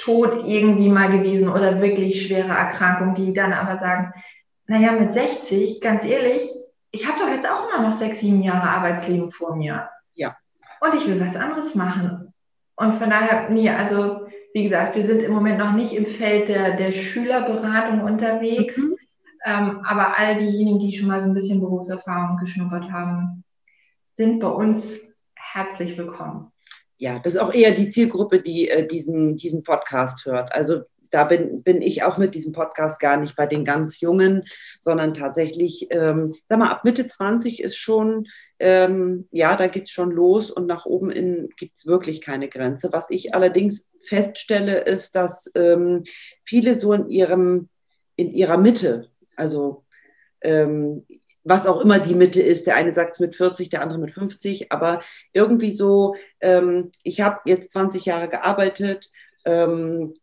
Tod irgendwie mal gewesen oder wirklich schwere Erkrankung, die dann aber sagen, naja, mit 60, ganz ehrlich, ich habe doch jetzt auch immer noch sechs, sieben Jahre Arbeitsleben vor mir. Ja. Und ich will was anderes machen. Und von daher, nee, also wie gesagt, wir sind im Moment noch nicht im Feld der, der Schülerberatung unterwegs. Mhm. Ähm, aber all diejenigen, die schon mal so ein bisschen Berufserfahrung geschnuppert haben, sind bei uns herzlich willkommen. Ja, das ist auch eher die Zielgruppe, die äh, diesen, diesen Podcast hört. Also da bin, bin ich auch mit diesem Podcast gar nicht bei den ganz Jungen, sondern tatsächlich, ähm, sag mal, ab Mitte 20 ist schon, ähm, ja, da geht es schon los und nach oben gibt es wirklich keine Grenze. Was ich allerdings feststelle, ist, dass ähm, viele so in ihrem, in ihrer Mitte, also ähm, was auch immer die Mitte ist. Der eine sagt es mit 40, der andere mit 50, aber irgendwie so, ähm, ich habe jetzt 20 Jahre gearbeitet, ähm,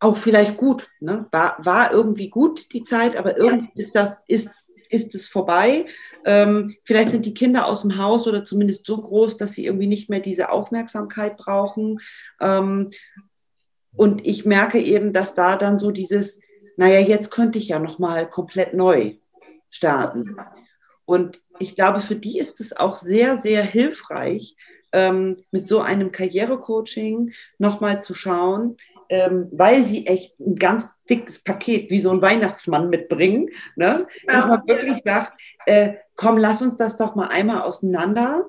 auch vielleicht gut, ne? war, war irgendwie gut die Zeit, aber irgendwie ja. ist das, ist, ist es vorbei. Ähm, vielleicht sind die Kinder aus dem Haus oder zumindest so groß, dass sie irgendwie nicht mehr diese Aufmerksamkeit brauchen. Ähm, und ich merke eben, dass da dann so dieses, naja, jetzt könnte ich ja nochmal komplett neu starten. Und ich glaube, für die ist es auch sehr, sehr hilfreich, ähm, mit so einem Karrierecoaching nochmal zu schauen, ähm, weil sie echt ein ganz dickes Paket wie so ein Weihnachtsmann mitbringen, ne? dass man wirklich sagt, äh, komm, lass uns das doch mal einmal auseinander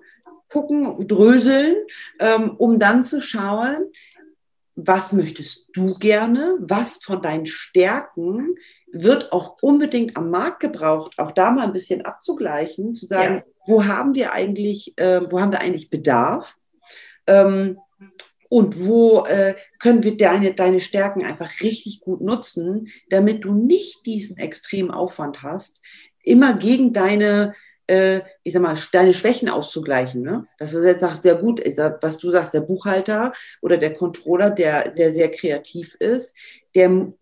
gucken, dröseln, ähm, um dann zu schauen, was möchtest du gerne, was von deinen Stärken wird auch unbedingt am Markt gebraucht, auch da mal ein bisschen abzugleichen, zu sagen, ja. wo haben wir eigentlich, äh, wo haben wir eigentlich Bedarf? Ähm, und wo äh, können wir deine, deine Stärken einfach richtig gut nutzen, damit du nicht diesen extremen Aufwand hast, immer gegen deine, äh, ich sag mal, deine Schwächen auszugleichen. Ne? Dass du jetzt sagst, sehr gut, sag, was du sagst, der Buchhalter oder der Controller, der, der sehr kreativ ist, der,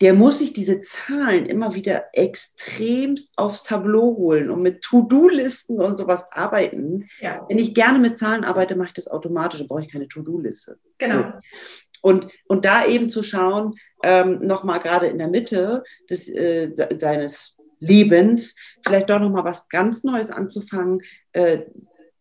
der muss sich diese Zahlen immer wieder extremst aufs Tableau holen und mit To-Do-Listen und sowas arbeiten. Ja. Wenn ich gerne mit Zahlen arbeite, mache ich das automatisch, dann brauche ich keine To-Do-Liste. Genau. So. Und, und da eben zu schauen, ähm, nochmal gerade in der Mitte des, äh, deines Lebens, vielleicht doch nochmal was ganz Neues anzufangen, äh,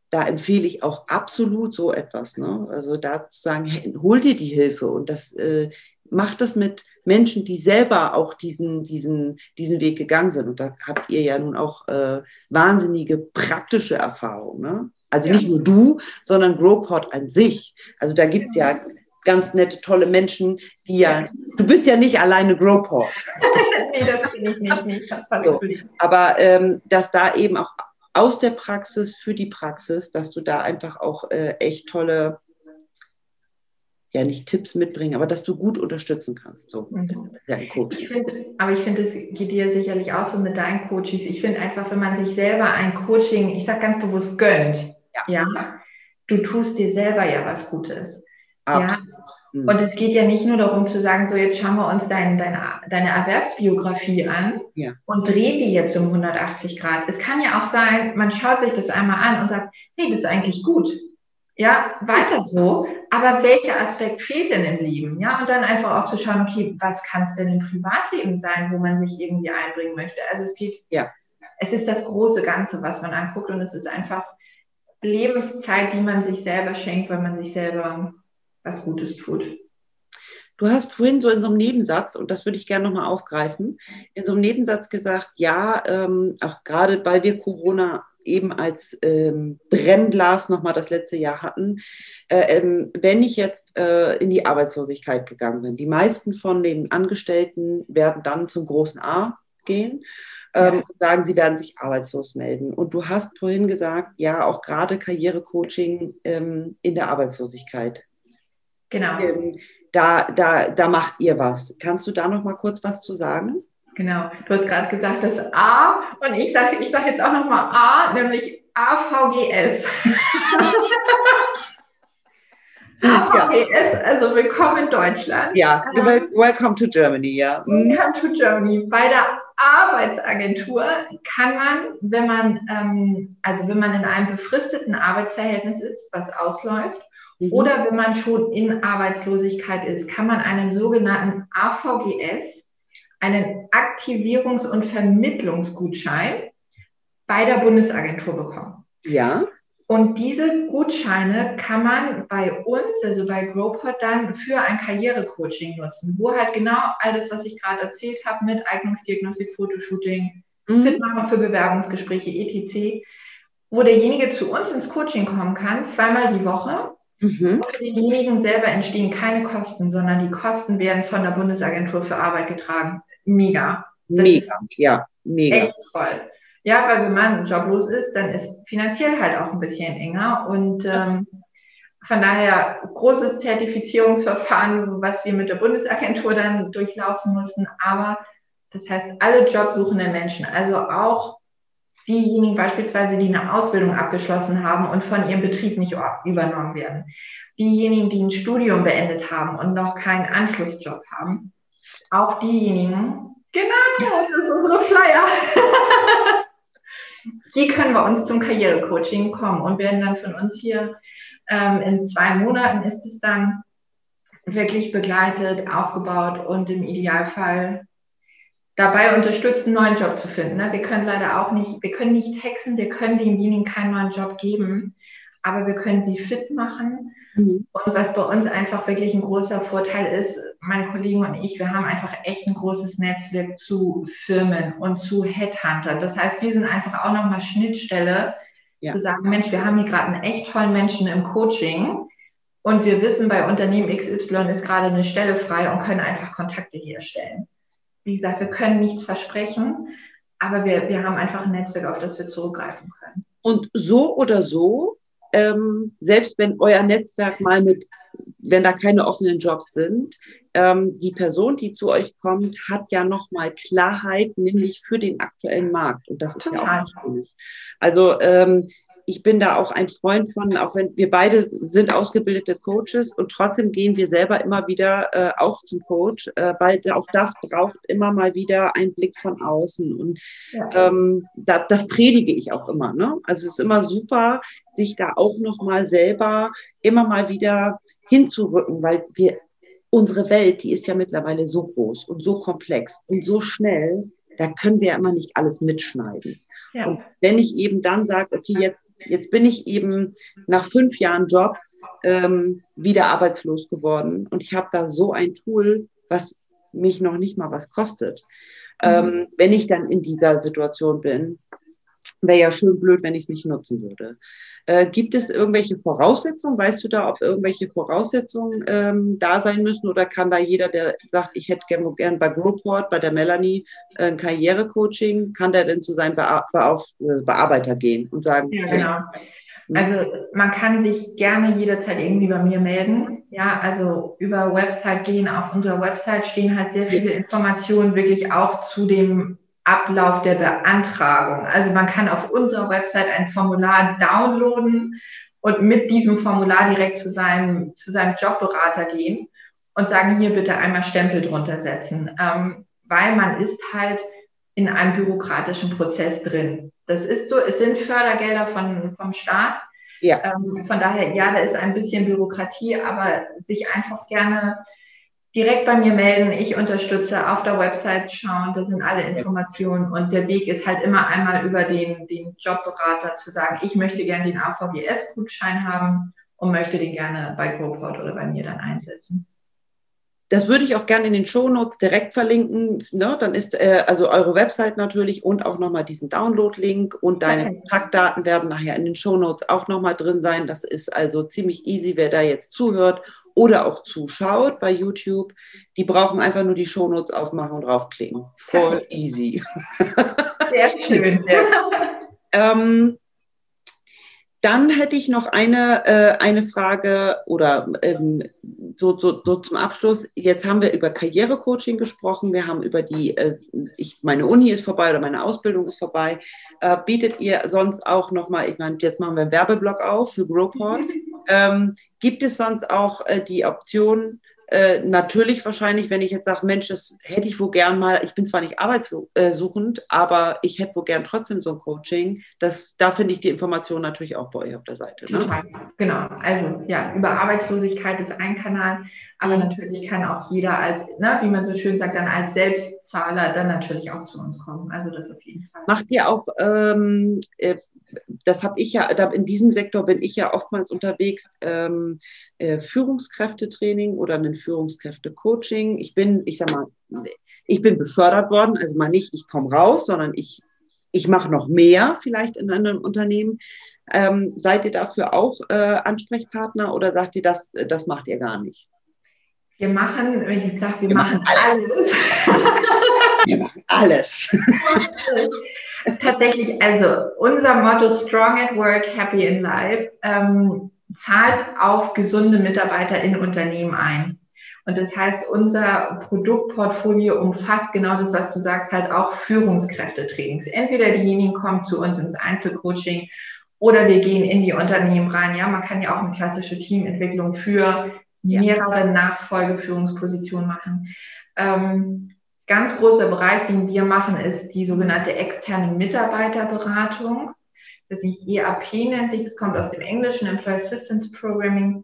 da empfehle ich auch absolut so etwas. Ne? Also da zu sagen, hol dir die Hilfe und das äh, macht das mit Menschen, die selber auch diesen, diesen, diesen Weg gegangen sind. Und da habt ihr ja nun auch äh, wahnsinnige praktische Erfahrungen. Ne? Also ja. nicht nur du, sondern GrowPod an sich. Also da gibt es ja ganz nette, tolle Menschen, die ja, du bist ja nicht alleine GrowPod. [laughs] nee, das bin ich nicht. nicht. So, aber ähm, dass da eben auch aus der Praxis für die Praxis, dass du da einfach auch äh, echt tolle ja nicht Tipps mitbringen, aber dass du gut unterstützen kannst. So, mhm. ja, Coach. Ich find, aber ich finde, es geht dir sicherlich auch so mit deinen Coaches. Ich finde einfach, wenn man sich selber ein Coaching, ich sage ganz bewusst, gönnt, ja. ja, du tust dir selber ja was Gutes. Absolut. Ja. Mhm. Und es geht ja nicht nur darum zu sagen, so jetzt schauen wir uns dein, deine, deine Erwerbsbiografie an ja. und dreht die jetzt um 180 Grad. Es kann ja auch sein, man schaut sich das einmal an und sagt, hey, das ist eigentlich gut. Ja, weiter so. Aber welcher Aspekt fehlt denn im Leben? Ja, und dann einfach auch zu schauen, okay, was kann es denn im Privatleben sein, wo man sich irgendwie einbringen möchte? Also es geht, ja, es ist das große Ganze, was man anguckt und es ist einfach Lebenszeit, die man sich selber schenkt, weil man sich selber was Gutes tut. Du hast vorhin so in so einem Nebensatz, und das würde ich gerne nochmal aufgreifen, in so einem Nebensatz gesagt, ja, ähm, auch gerade weil wir Corona eben als ähm, Brennglas nochmal das letzte Jahr hatten, äh, ähm, wenn ich jetzt äh, in die Arbeitslosigkeit gegangen bin. Die meisten von den Angestellten werden dann zum großen A gehen ähm, und sagen, sie werden sich arbeitslos melden. Und du hast vorhin gesagt, ja, auch gerade Karrierecoaching ähm, in der Arbeitslosigkeit. Genau. Ähm, da, da, da macht ihr was. Kannst du da noch mal kurz was zu sagen? Genau, du hast gerade gesagt, das A und ich sage ich sag jetzt auch nochmal A, nämlich AVGS. AVGS, [laughs] also willkommen in Deutschland. Ja, ähm, welcome to Germany, ja. Mhm. Welcome to Germany. Bei der Arbeitsagentur kann man, wenn man, ähm, also wenn man in einem befristeten Arbeitsverhältnis ist, was ausläuft, mhm. oder wenn man schon in Arbeitslosigkeit ist, kann man einen sogenannten AVGS, einen Aktivierungs- und Vermittlungsgutschein bei der Bundesagentur bekommen. Ja. Und diese Gutscheine kann man bei uns, also bei GrowPod, dann für ein Karrierecoaching nutzen, wo halt genau alles, was ich gerade erzählt habe, mit Eignungsdiagnostik, Fotoshooting, mhm. Fitmachen für Bewerbungsgespräche, etc., wo derjenige zu uns ins Coaching kommen kann, zweimal die Woche. Mhm. Für denjenigen selber entstehen keine Kosten, sondern die Kosten werden von der Bundesagentur für Arbeit getragen. Mega. Das mega, ja, mega. Echt toll. Ja, weil wenn man joblos ist, dann ist finanziell halt auch ein bisschen enger. Und ähm, von daher großes Zertifizierungsverfahren, was wir mit der Bundesagentur dann durchlaufen mussten. Aber das heißt, alle jobsuchenden Menschen, also auch diejenigen beispielsweise, die eine Ausbildung abgeschlossen haben und von ihrem Betrieb nicht übernommen werden. Diejenigen, die ein Studium beendet haben und noch keinen Anschlussjob haben. Auch diejenigen, genau, das ist unsere Flyer. [laughs] die können bei uns zum Karrierecoaching kommen und werden dann von uns hier ähm, in zwei Monaten ist es dann wirklich begleitet, aufgebaut und im Idealfall dabei unterstützt, einen neuen Job zu finden. Ne? Wir können leider auch nicht, wir können nicht hexen, wir können denjenigen keinen neuen Job geben, aber wir können sie fit machen. Mhm. Und was bei uns einfach wirklich ein großer Vorteil ist, meine Kollegen und ich, wir haben einfach echt ein großes Netzwerk zu Firmen und zu Headhuntern. Das heißt, wir sind einfach auch nochmal Schnittstelle, ja. zu sagen, Mensch, wir haben hier gerade einen echt tollen Menschen im Coaching und wir wissen, bei Unternehmen XY ist gerade eine Stelle frei und können einfach Kontakte herstellen. Wie gesagt, wir können nichts versprechen, aber wir, wir haben einfach ein Netzwerk, auf das wir zurückgreifen können. Und so oder so ähm, selbst wenn euer Netzwerk mal mit, wenn da keine offenen Jobs sind, ähm, die Person, die zu euch kommt, hat ja nochmal Klarheit, nämlich für den aktuellen Markt. Und das ist ja auch schönes. Also ähm, ich bin da auch ein Freund von, auch wenn wir beide sind ausgebildete Coaches und trotzdem gehen wir selber immer wieder äh, auch zum Coach, äh, weil auch das braucht immer mal wieder einen Blick von außen. Und ja. ähm, da, das predige ich auch immer. Ne? Also es ist immer super, sich da auch nochmal selber immer mal wieder hinzurücken, weil wir unsere Welt, die ist ja mittlerweile so groß und so komplex und so schnell, da können wir ja immer nicht alles mitschneiden. Ja. Und wenn ich eben dann sage, okay, jetzt, jetzt bin ich eben nach fünf Jahren Job ähm, wieder arbeitslos geworden und ich habe da so ein Tool, was mich noch nicht mal was kostet. Mhm. Ähm, wenn ich dann in dieser Situation bin, wäre ja schön blöd, wenn ich es nicht nutzen würde. Äh, gibt es irgendwelche Voraussetzungen? Weißt du da, ob irgendwelche Voraussetzungen ähm, da sein müssen? Oder kann da jeder, der sagt, ich hätte gerne gern bei Growport, bei der Melanie äh, ein Karrierecoaching, kann der denn zu seinem Be Be äh, Bearbeiter gehen und sagen, ja, genau. Hm? Also man kann sich gerne jederzeit irgendwie bei mir melden. Ja, also über Website gehen. Auf unserer Website stehen halt sehr viele Informationen wirklich auch zu dem Ablauf der Beantragung. Also man kann auf unserer Website ein Formular downloaden und mit diesem Formular direkt zu seinem, zu seinem Jobberater gehen und sagen, hier bitte einmal Stempel drunter setzen, ähm, weil man ist halt in einem bürokratischen Prozess drin. Das ist so, es sind Fördergelder von, vom Staat. Ja. Ähm, von daher, ja, da ist ein bisschen Bürokratie, aber sich einfach gerne direkt bei mir melden. Ich unterstütze auf der Website schauen, da sind alle Informationen und der Weg ist halt immer einmal über den, den Jobberater zu sagen, ich möchte gerne den AVGS-Gutschein haben und möchte den gerne bei GoPort oder bei mir dann einsetzen. Das würde ich auch gerne in den Shownotes direkt verlinken. Ne? Dann ist äh, also eure Website natürlich und auch nochmal diesen Download-Link und deine okay. Kontaktdaten werden nachher in den Shownotes auch nochmal drin sein. Das ist also ziemlich easy, wer da jetzt zuhört oder auch zuschaut bei YouTube. Die brauchen einfach nur die Shownotes aufmachen und draufklicken. Voll easy. Sehr schön. [laughs] ähm, dann hätte ich noch eine, äh, eine Frage oder ähm, so, so, so, zum Abschluss. Jetzt haben wir über Karrierecoaching gesprochen. Wir haben über die, äh, ich, meine Uni ist vorbei oder meine Ausbildung ist vorbei. Äh, bietet ihr sonst auch nochmal, ich meine, jetzt machen wir einen Werbeblock auf für Growport. [laughs] Ähm, gibt es sonst auch äh, die Option, äh, natürlich wahrscheinlich, wenn ich jetzt sage, Mensch, das hätte ich wohl gern mal, ich bin zwar nicht arbeitssuchend, aber ich hätte wohl gern trotzdem so ein Coaching. Das, da finde ich die Information natürlich auch bei euch auf der Seite. Ne? Total, genau. Also ja, über Arbeitslosigkeit ist ein Kanal, aber natürlich kann auch jeder als, ne, wie man so schön sagt, dann als Selbstzahler dann natürlich auch zu uns kommen. Also das auf jeden Fall. Macht ihr auch ähm, äh, das habe ich ja, in diesem Sektor bin ich ja oftmals unterwegs, ähm, äh, Führungskräftetraining oder ein Führungskräftecoaching. Ich bin, ich sag mal, ich bin befördert worden, also mal nicht, ich komme raus, sondern ich, ich mache noch mehr vielleicht in einem Unternehmen. Ähm, seid ihr dafür auch äh, Ansprechpartner oder sagt ihr, das, das macht ihr gar nicht? Wir machen, wenn ich jetzt sage, wir, wir machen, machen alles. alles. [laughs] wir machen alles. [laughs] [laughs] Tatsächlich, also unser Motto Strong at Work, Happy in Life ähm, zahlt auf gesunde Mitarbeiter in Unternehmen ein. Und das heißt, unser Produktportfolio umfasst genau das, was du sagst, halt auch Führungskräftetrainings. Entweder diejenigen kommen zu uns ins Einzelcoaching oder wir gehen in die Unternehmen rein. Ja, man kann ja auch eine klassische Teamentwicklung für mehrere Nachfolgeführungspositionen machen. Ähm, ganz großer Bereich, den wir machen, ist die sogenannte externe Mitarbeiterberatung. Das ist EAP nennt sich, das kommt aus dem Englischen, Employee Assistance Programming,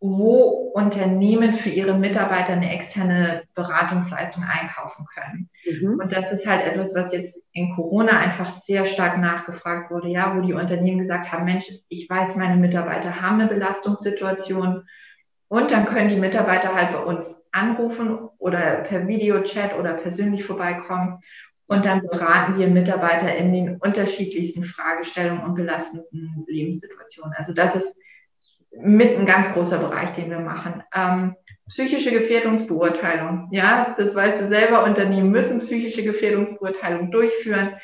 wo Unternehmen für ihre Mitarbeiter eine externe Beratungsleistung einkaufen können. Mhm. Und das ist halt etwas, was jetzt in Corona einfach sehr stark nachgefragt wurde, ja, wo die Unternehmen gesagt haben, Mensch, ich weiß, meine Mitarbeiter haben eine Belastungssituation und dann können die Mitarbeiter halt bei uns anrufen oder per Videochat oder persönlich vorbeikommen. Und dann beraten wir Mitarbeiter in den unterschiedlichsten Fragestellungen und belastenden Lebenssituationen. Also das ist mit ein ganz großer Bereich, den wir machen. Ähm, psychische Gefährdungsbeurteilung. Ja, das weißt du selber, Unternehmen müssen psychische Gefährdungsbeurteilung durchführen.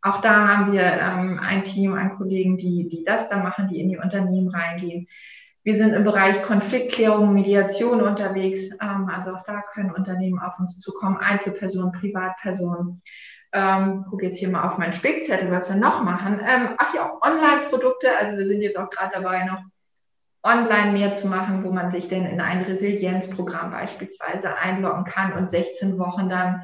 Auch da haben wir ähm, ein Team an Kollegen, die, die das da machen, die in die Unternehmen reingehen. Wir sind im Bereich Konfliktklärung, Mediation unterwegs. Ähm, also auch da können Unternehmen auf uns zukommen, Einzelpersonen, Privatpersonen. Ähm, gucke jetzt hier mal auf meinen Spickzettel, was wir noch machen. Ähm, ach ja, Online-Produkte. Also wir sind jetzt auch gerade dabei, noch online mehr zu machen, wo man sich denn in ein Resilienzprogramm beispielsweise einloggen kann und 16 Wochen dann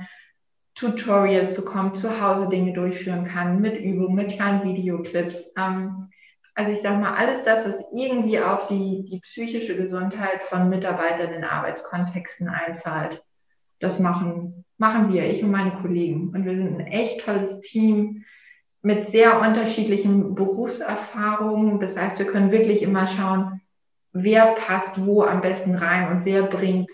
Tutorials bekommt, zu Hause Dinge durchführen kann, mit Übungen, mit kleinen Videoclips. Ähm, also ich sage mal, alles das, was irgendwie auf die, die psychische Gesundheit von Mitarbeitern in Arbeitskontexten einzahlt, das machen, machen wir, ich und meine Kollegen. Und wir sind ein echt tolles Team mit sehr unterschiedlichen Berufserfahrungen. Das heißt, wir können wirklich immer schauen, wer passt wo am besten rein und wer bringt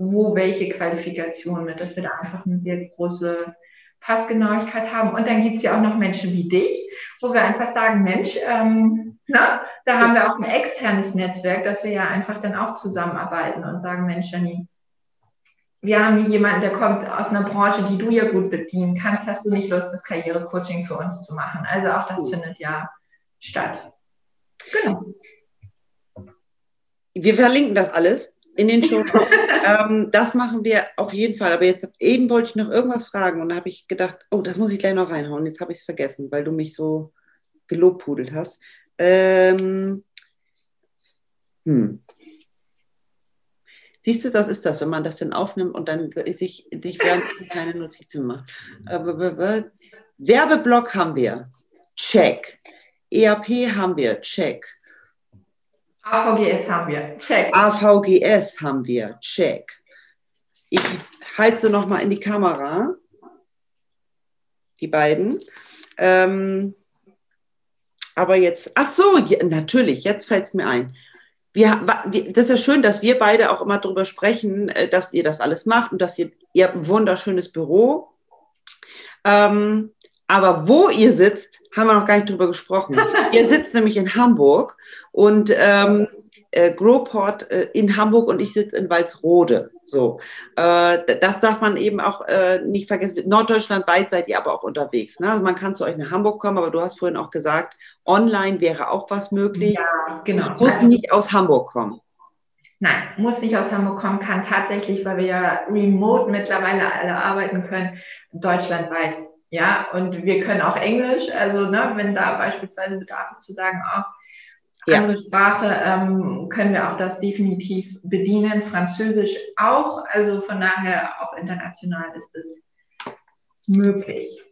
wo welche Qualifikation mit, dass wir da einfach eine sehr große Passgenauigkeit haben. Und dann gibt es ja auch noch Menschen wie dich, wo wir einfach sagen, Mensch, ähm, na, da haben wir auch ein externes Netzwerk, dass wir ja einfach dann auch zusammenarbeiten und sagen, Mensch, Janine, wir haben hier jemanden, der kommt aus einer Branche, die du ja gut bedienen kannst. Hast du nicht Lust, das Karrierecoaching für uns zu machen? Also auch das cool. findet ja statt. Genau. Wir verlinken das alles in den Show. [laughs] ähm, das machen wir auf jeden Fall. Aber jetzt eben wollte ich noch irgendwas fragen und da habe ich gedacht, oh, das muss ich gleich noch reinhauen. Jetzt habe ich es vergessen, weil du mich so gelobpudelt hast. Ähm, hm. Siehst du, das ist das, wenn man das dann aufnimmt und dann sich, sich während keine Notizen macht. Äh, Werbeblock haben wir. Check. EAP haben wir. Check. AVGS haben wir. Check. AVGS haben wir. Check. Ich halte sie nochmal in die Kamera. Die beiden. Ähm, aber jetzt, ach so, ja, natürlich, jetzt fällt es mir ein. Wir, das ist ja schön, dass wir beide auch immer darüber sprechen, äh, dass ihr das alles macht und dass ihr, ihr habt ein wunderschönes Büro. Ähm, aber wo ihr sitzt, haben wir noch gar nicht drüber gesprochen. [laughs] ihr sitzt nämlich in Hamburg und ähm, äh, Growport äh, in Hamburg und ich sitze in Walsrode. So, äh, das darf man eben auch äh, nicht vergessen. Norddeutschlandweit seid ihr aber auch unterwegs. Ne? Also man kann zu euch nach Hamburg kommen, aber du hast vorhin auch gesagt, online wäre auch was möglich. Ja, genau. Ich muss nicht aus Hamburg kommen. Nein, muss nicht aus Hamburg kommen, kann tatsächlich, weil wir ja remote mittlerweile alle arbeiten können, deutschlandweit ja, und wir können auch Englisch, also ne, wenn da beispielsweise Bedarf ist zu sagen, oh, Ja. Andere Sprache ähm, können wir auch das definitiv bedienen, Französisch auch. Also von daher auch international ist es möglich.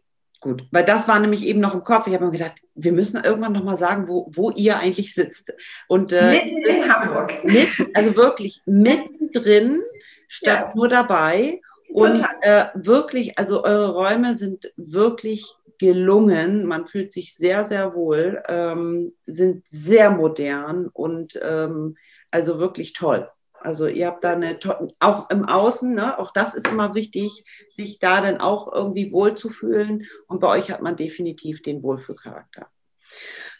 Gut, weil das war nämlich eben noch im Kopf. Ich habe mir gedacht, wir müssen irgendwann noch mal sagen, wo, wo ihr eigentlich sitzt. Und, äh, mitten in Hamburg. Mit, also wirklich mittendrin, statt ja. nur dabei. Und äh, wirklich, also eure Räume sind wirklich gelungen. Man fühlt sich sehr, sehr wohl, ähm, sind sehr modern und ähm, also wirklich toll. Also ihr habt da eine, auch im Außen, ne, auch das ist immer wichtig, sich da dann auch irgendwie wohlzufühlen. Und bei euch hat man definitiv den Wohlfühlcharakter.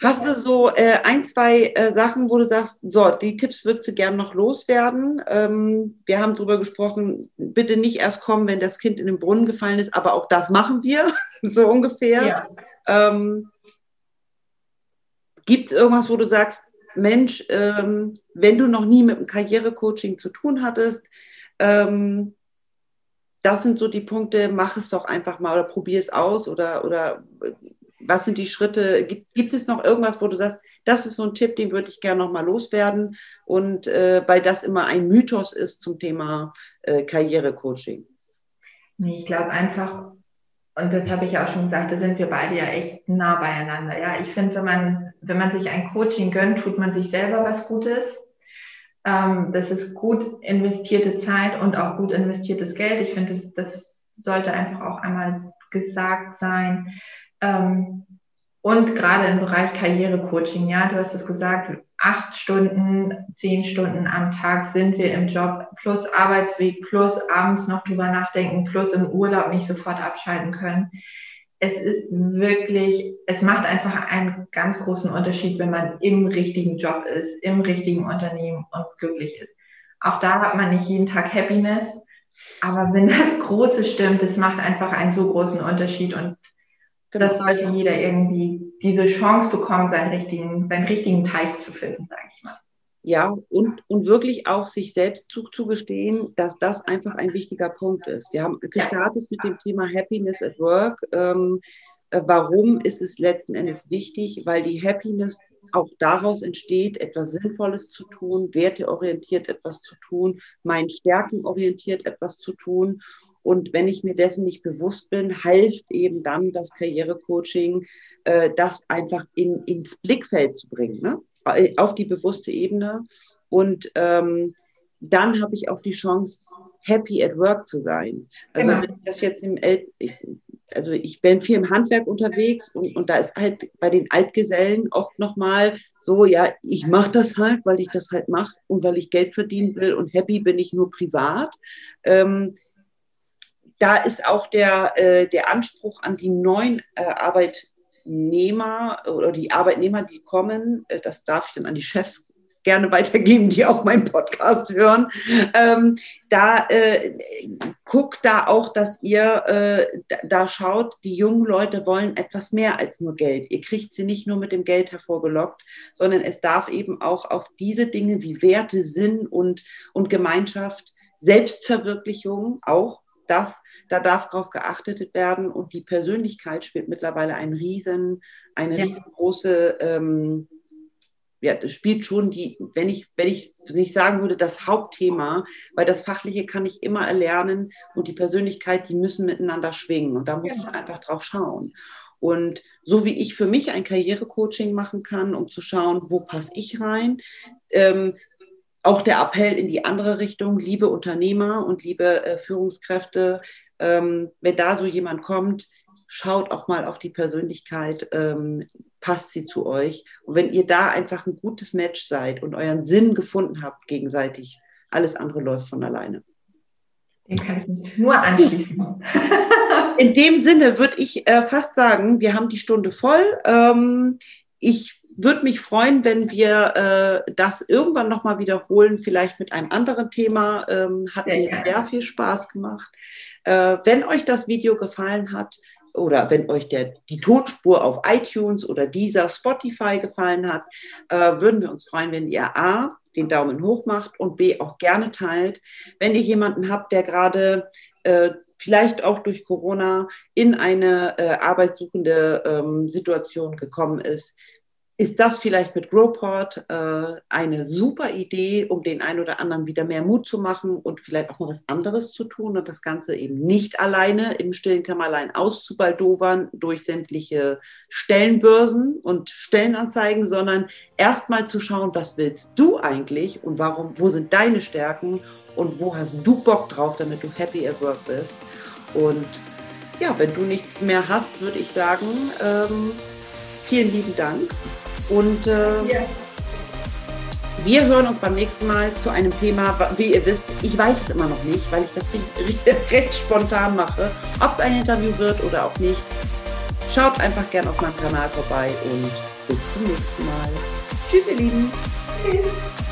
Hast du so äh, ein, zwei äh, Sachen, wo du sagst, so, die Tipps würdest du gern noch loswerden? Ähm, wir haben darüber gesprochen, bitte nicht erst kommen, wenn das Kind in den Brunnen gefallen ist, aber auch das machen wir, [laughs] so ungefähr. Ja. Ähm, Gibt es irgendwas, wo du sagst, Mensch, ähm, wenn du noch nie mit dem Karrierecoaching zu tun hattest, ähm, das sind so die Punkte, mach es doch einfach mal oder probier es aus oder, oder was sind die Schritte? Gibt, gibt es noch irgendwas, wo du sagst, das ist so ein Tipp, den würde ich gerne noch mal loswerden und äh, weil das immer ein Mythos ist zum Thema äh, Karrierecoaching? Nee, ich glaube einfach, und das habe ich auch schon gesagt, da sind wir beide ja echt nah beieinander. Ja, ich finde, wenn man, wenn man sich ein Coaching gönnt, tut man sich selber was Gutes. Ähm, das ist gut investierte Zeit und auch gut investiertes Geld. Ich finde, das, das sollte einfach auch einmal gesagt sein. Ähm, und gerade im Bereich Karrierecoaching, ja, du hast es gesagt, acht Stunden, zehn Stunden am Tag sind wir im Job, plus Arbeitsweg, plus abends noch drüber nachdenken, plus im Urlaub nicht sofort abschalten können. Es ist wirklich, es macht einfach einen ganz großen Unterschied, wenn man im richtigen Job ist, im richtigen Unternehmen und glücklich ist. Auch da hat man nicht jeden Tag Happiness, aber wenn das Große stimmt, es macht einfach einen so großen Unterschied und Genau. Das sollte jeder irgendwie diese Chance bekommen, seinen richtigen, seinen richtigen Teich zu finden, sage ich mal. Ja, und, und wirklich auch sich selbst zuzugestehen, dass das einfach ein wichtiger Punkt ist. Wir haben gestartet mit dem Thema Happiness at Work. Ähm, äh, warum ist es letzten Endes wichtig? Weil die Happiness auch daraus entsteht, etwas Sinnvolles zu tun, werteorientiert etwas zu tun, meinen Stärken orientiert etwas zu tun. Und wenn ich mir dessen nicht bewusst bin, hilft eben dann das Karrierecoaching, äh, das einfach in, ins Blickfeld zu bringen, ne? Äh, auf die bewusste Ebene. Und ähm, dann habe ich auch die Chance, happy at work zu sein. Also genau. wenn ich das jetzt im El ich, also ich bin viel im Handwerk unterwegs und, und da ist halt bei den Altgesellen oft nochmal so, ja, ich mache das halt, weil ich das halt mache und weil ich Geld verdienen will und happy bin ich nur privat. Ähm, da ist auch der, äh, der Anspruch an die neuen äh, Arbeitnehmer oder die Arbeitnehmer, die kommen, äh, das darf ich dann an die Chefs gerne weitergeben, die auch meinen Podcast hören. Ähm, da äh, guckt da auch, dass ihr äh, da schaut, die jungen Leute wollen etwas mehr als nur Geld. Ihr kriegt sie nicht nur mit dem Geld hervorgelockt, sondern es darf eben auch auf diese Dinge wie Werte, Sinn und, und Gemeinschaft, Selbstverwirklichung auch das, da darf darauf geachtet werden und die Persönlichkeit spielt mittlerweile einen riesen, eine ja. riesengroße, ähm, ja, das spielt schon die, wenn ich, wenn ich nicht sagen würde, das Hauptthema, weil das Fachliche kann ich immer erlernen und die Persönlichkeit, die müssen miteinander schwingen und da muss ja. ich einfach drauf schauen. Und so wie ich für mich ein Karrierecoaching machen kann, um zu schauen, wo passe ich rein, ähm, auch der Appell in die andere Richtung, liebe Unternehmer und liebe äh, Führungskräfte, ähm, wenn da so jemand kommt, schaut auch mal auf die Persönlichkeit, ähm, passt sie zu euch. Und wenn ihr da einfach ein gutes Match seid und euren Sinn gefunden habt gegenseitig, alles andere läuft von alleine. Den kann ich mich nur anschließen. In dem Sinne würde ich äh, fast sagen, wir haben die Stunde voll. Ähm, ich würde mich freuen, wenn wir äh, das irgendwann nochmal wiederholen, vielleicht mit einem anderen Thema. Ähm, hat sehr mir gerne. sehr viel Spaß gemacht. Äh, wenn euch das Video gefallen hat oder wenn euch der, die Tonspur auf iTunes oder dieser Spotify gefallen hat, äh, würden wir uns freuen, wenn ihr A, den Daumen hoch macht und B, auch gerne teilt. Wenn ihr jemanden habt, der gerade äh, vielleicht auch durch Corona in eine äh, arbeitssuchende ähm, Situation gekommen ist, ist das vielleicht mit Growport äh, eine super Idee, um den einen oder anderen wieder mehr Mut zu machen und vielleicht auch mal was anderes zu tun und das Ganze eben nicht alleine im stillen Kämmerlein auszubaldowern durch sämtliche Stellenbörsen und Stellenanzeigen, sondern erstmal zu schauen, was willst du eigentlich und warum, wo sind deine Stärken und wo hast du Bock drauf, damit du happy at work bist. Und ja, wenn du nichts mehr hast, würde ich sagen, ähm, vielen lieben Dank und äh, ja. wir hören uns beim nächsten Mal zu einem Thema, wie ihr wisst, ich weiß es immer noch nicht, weil ich das recht, [laughs] recht spontan mache, ob es ein Interview wird oder auch nicht. Schaut einfach gerne auf meinem Kanal vorbei und bis zum nächsten Mal. Tschüss, ihr Lieben. Tschüss.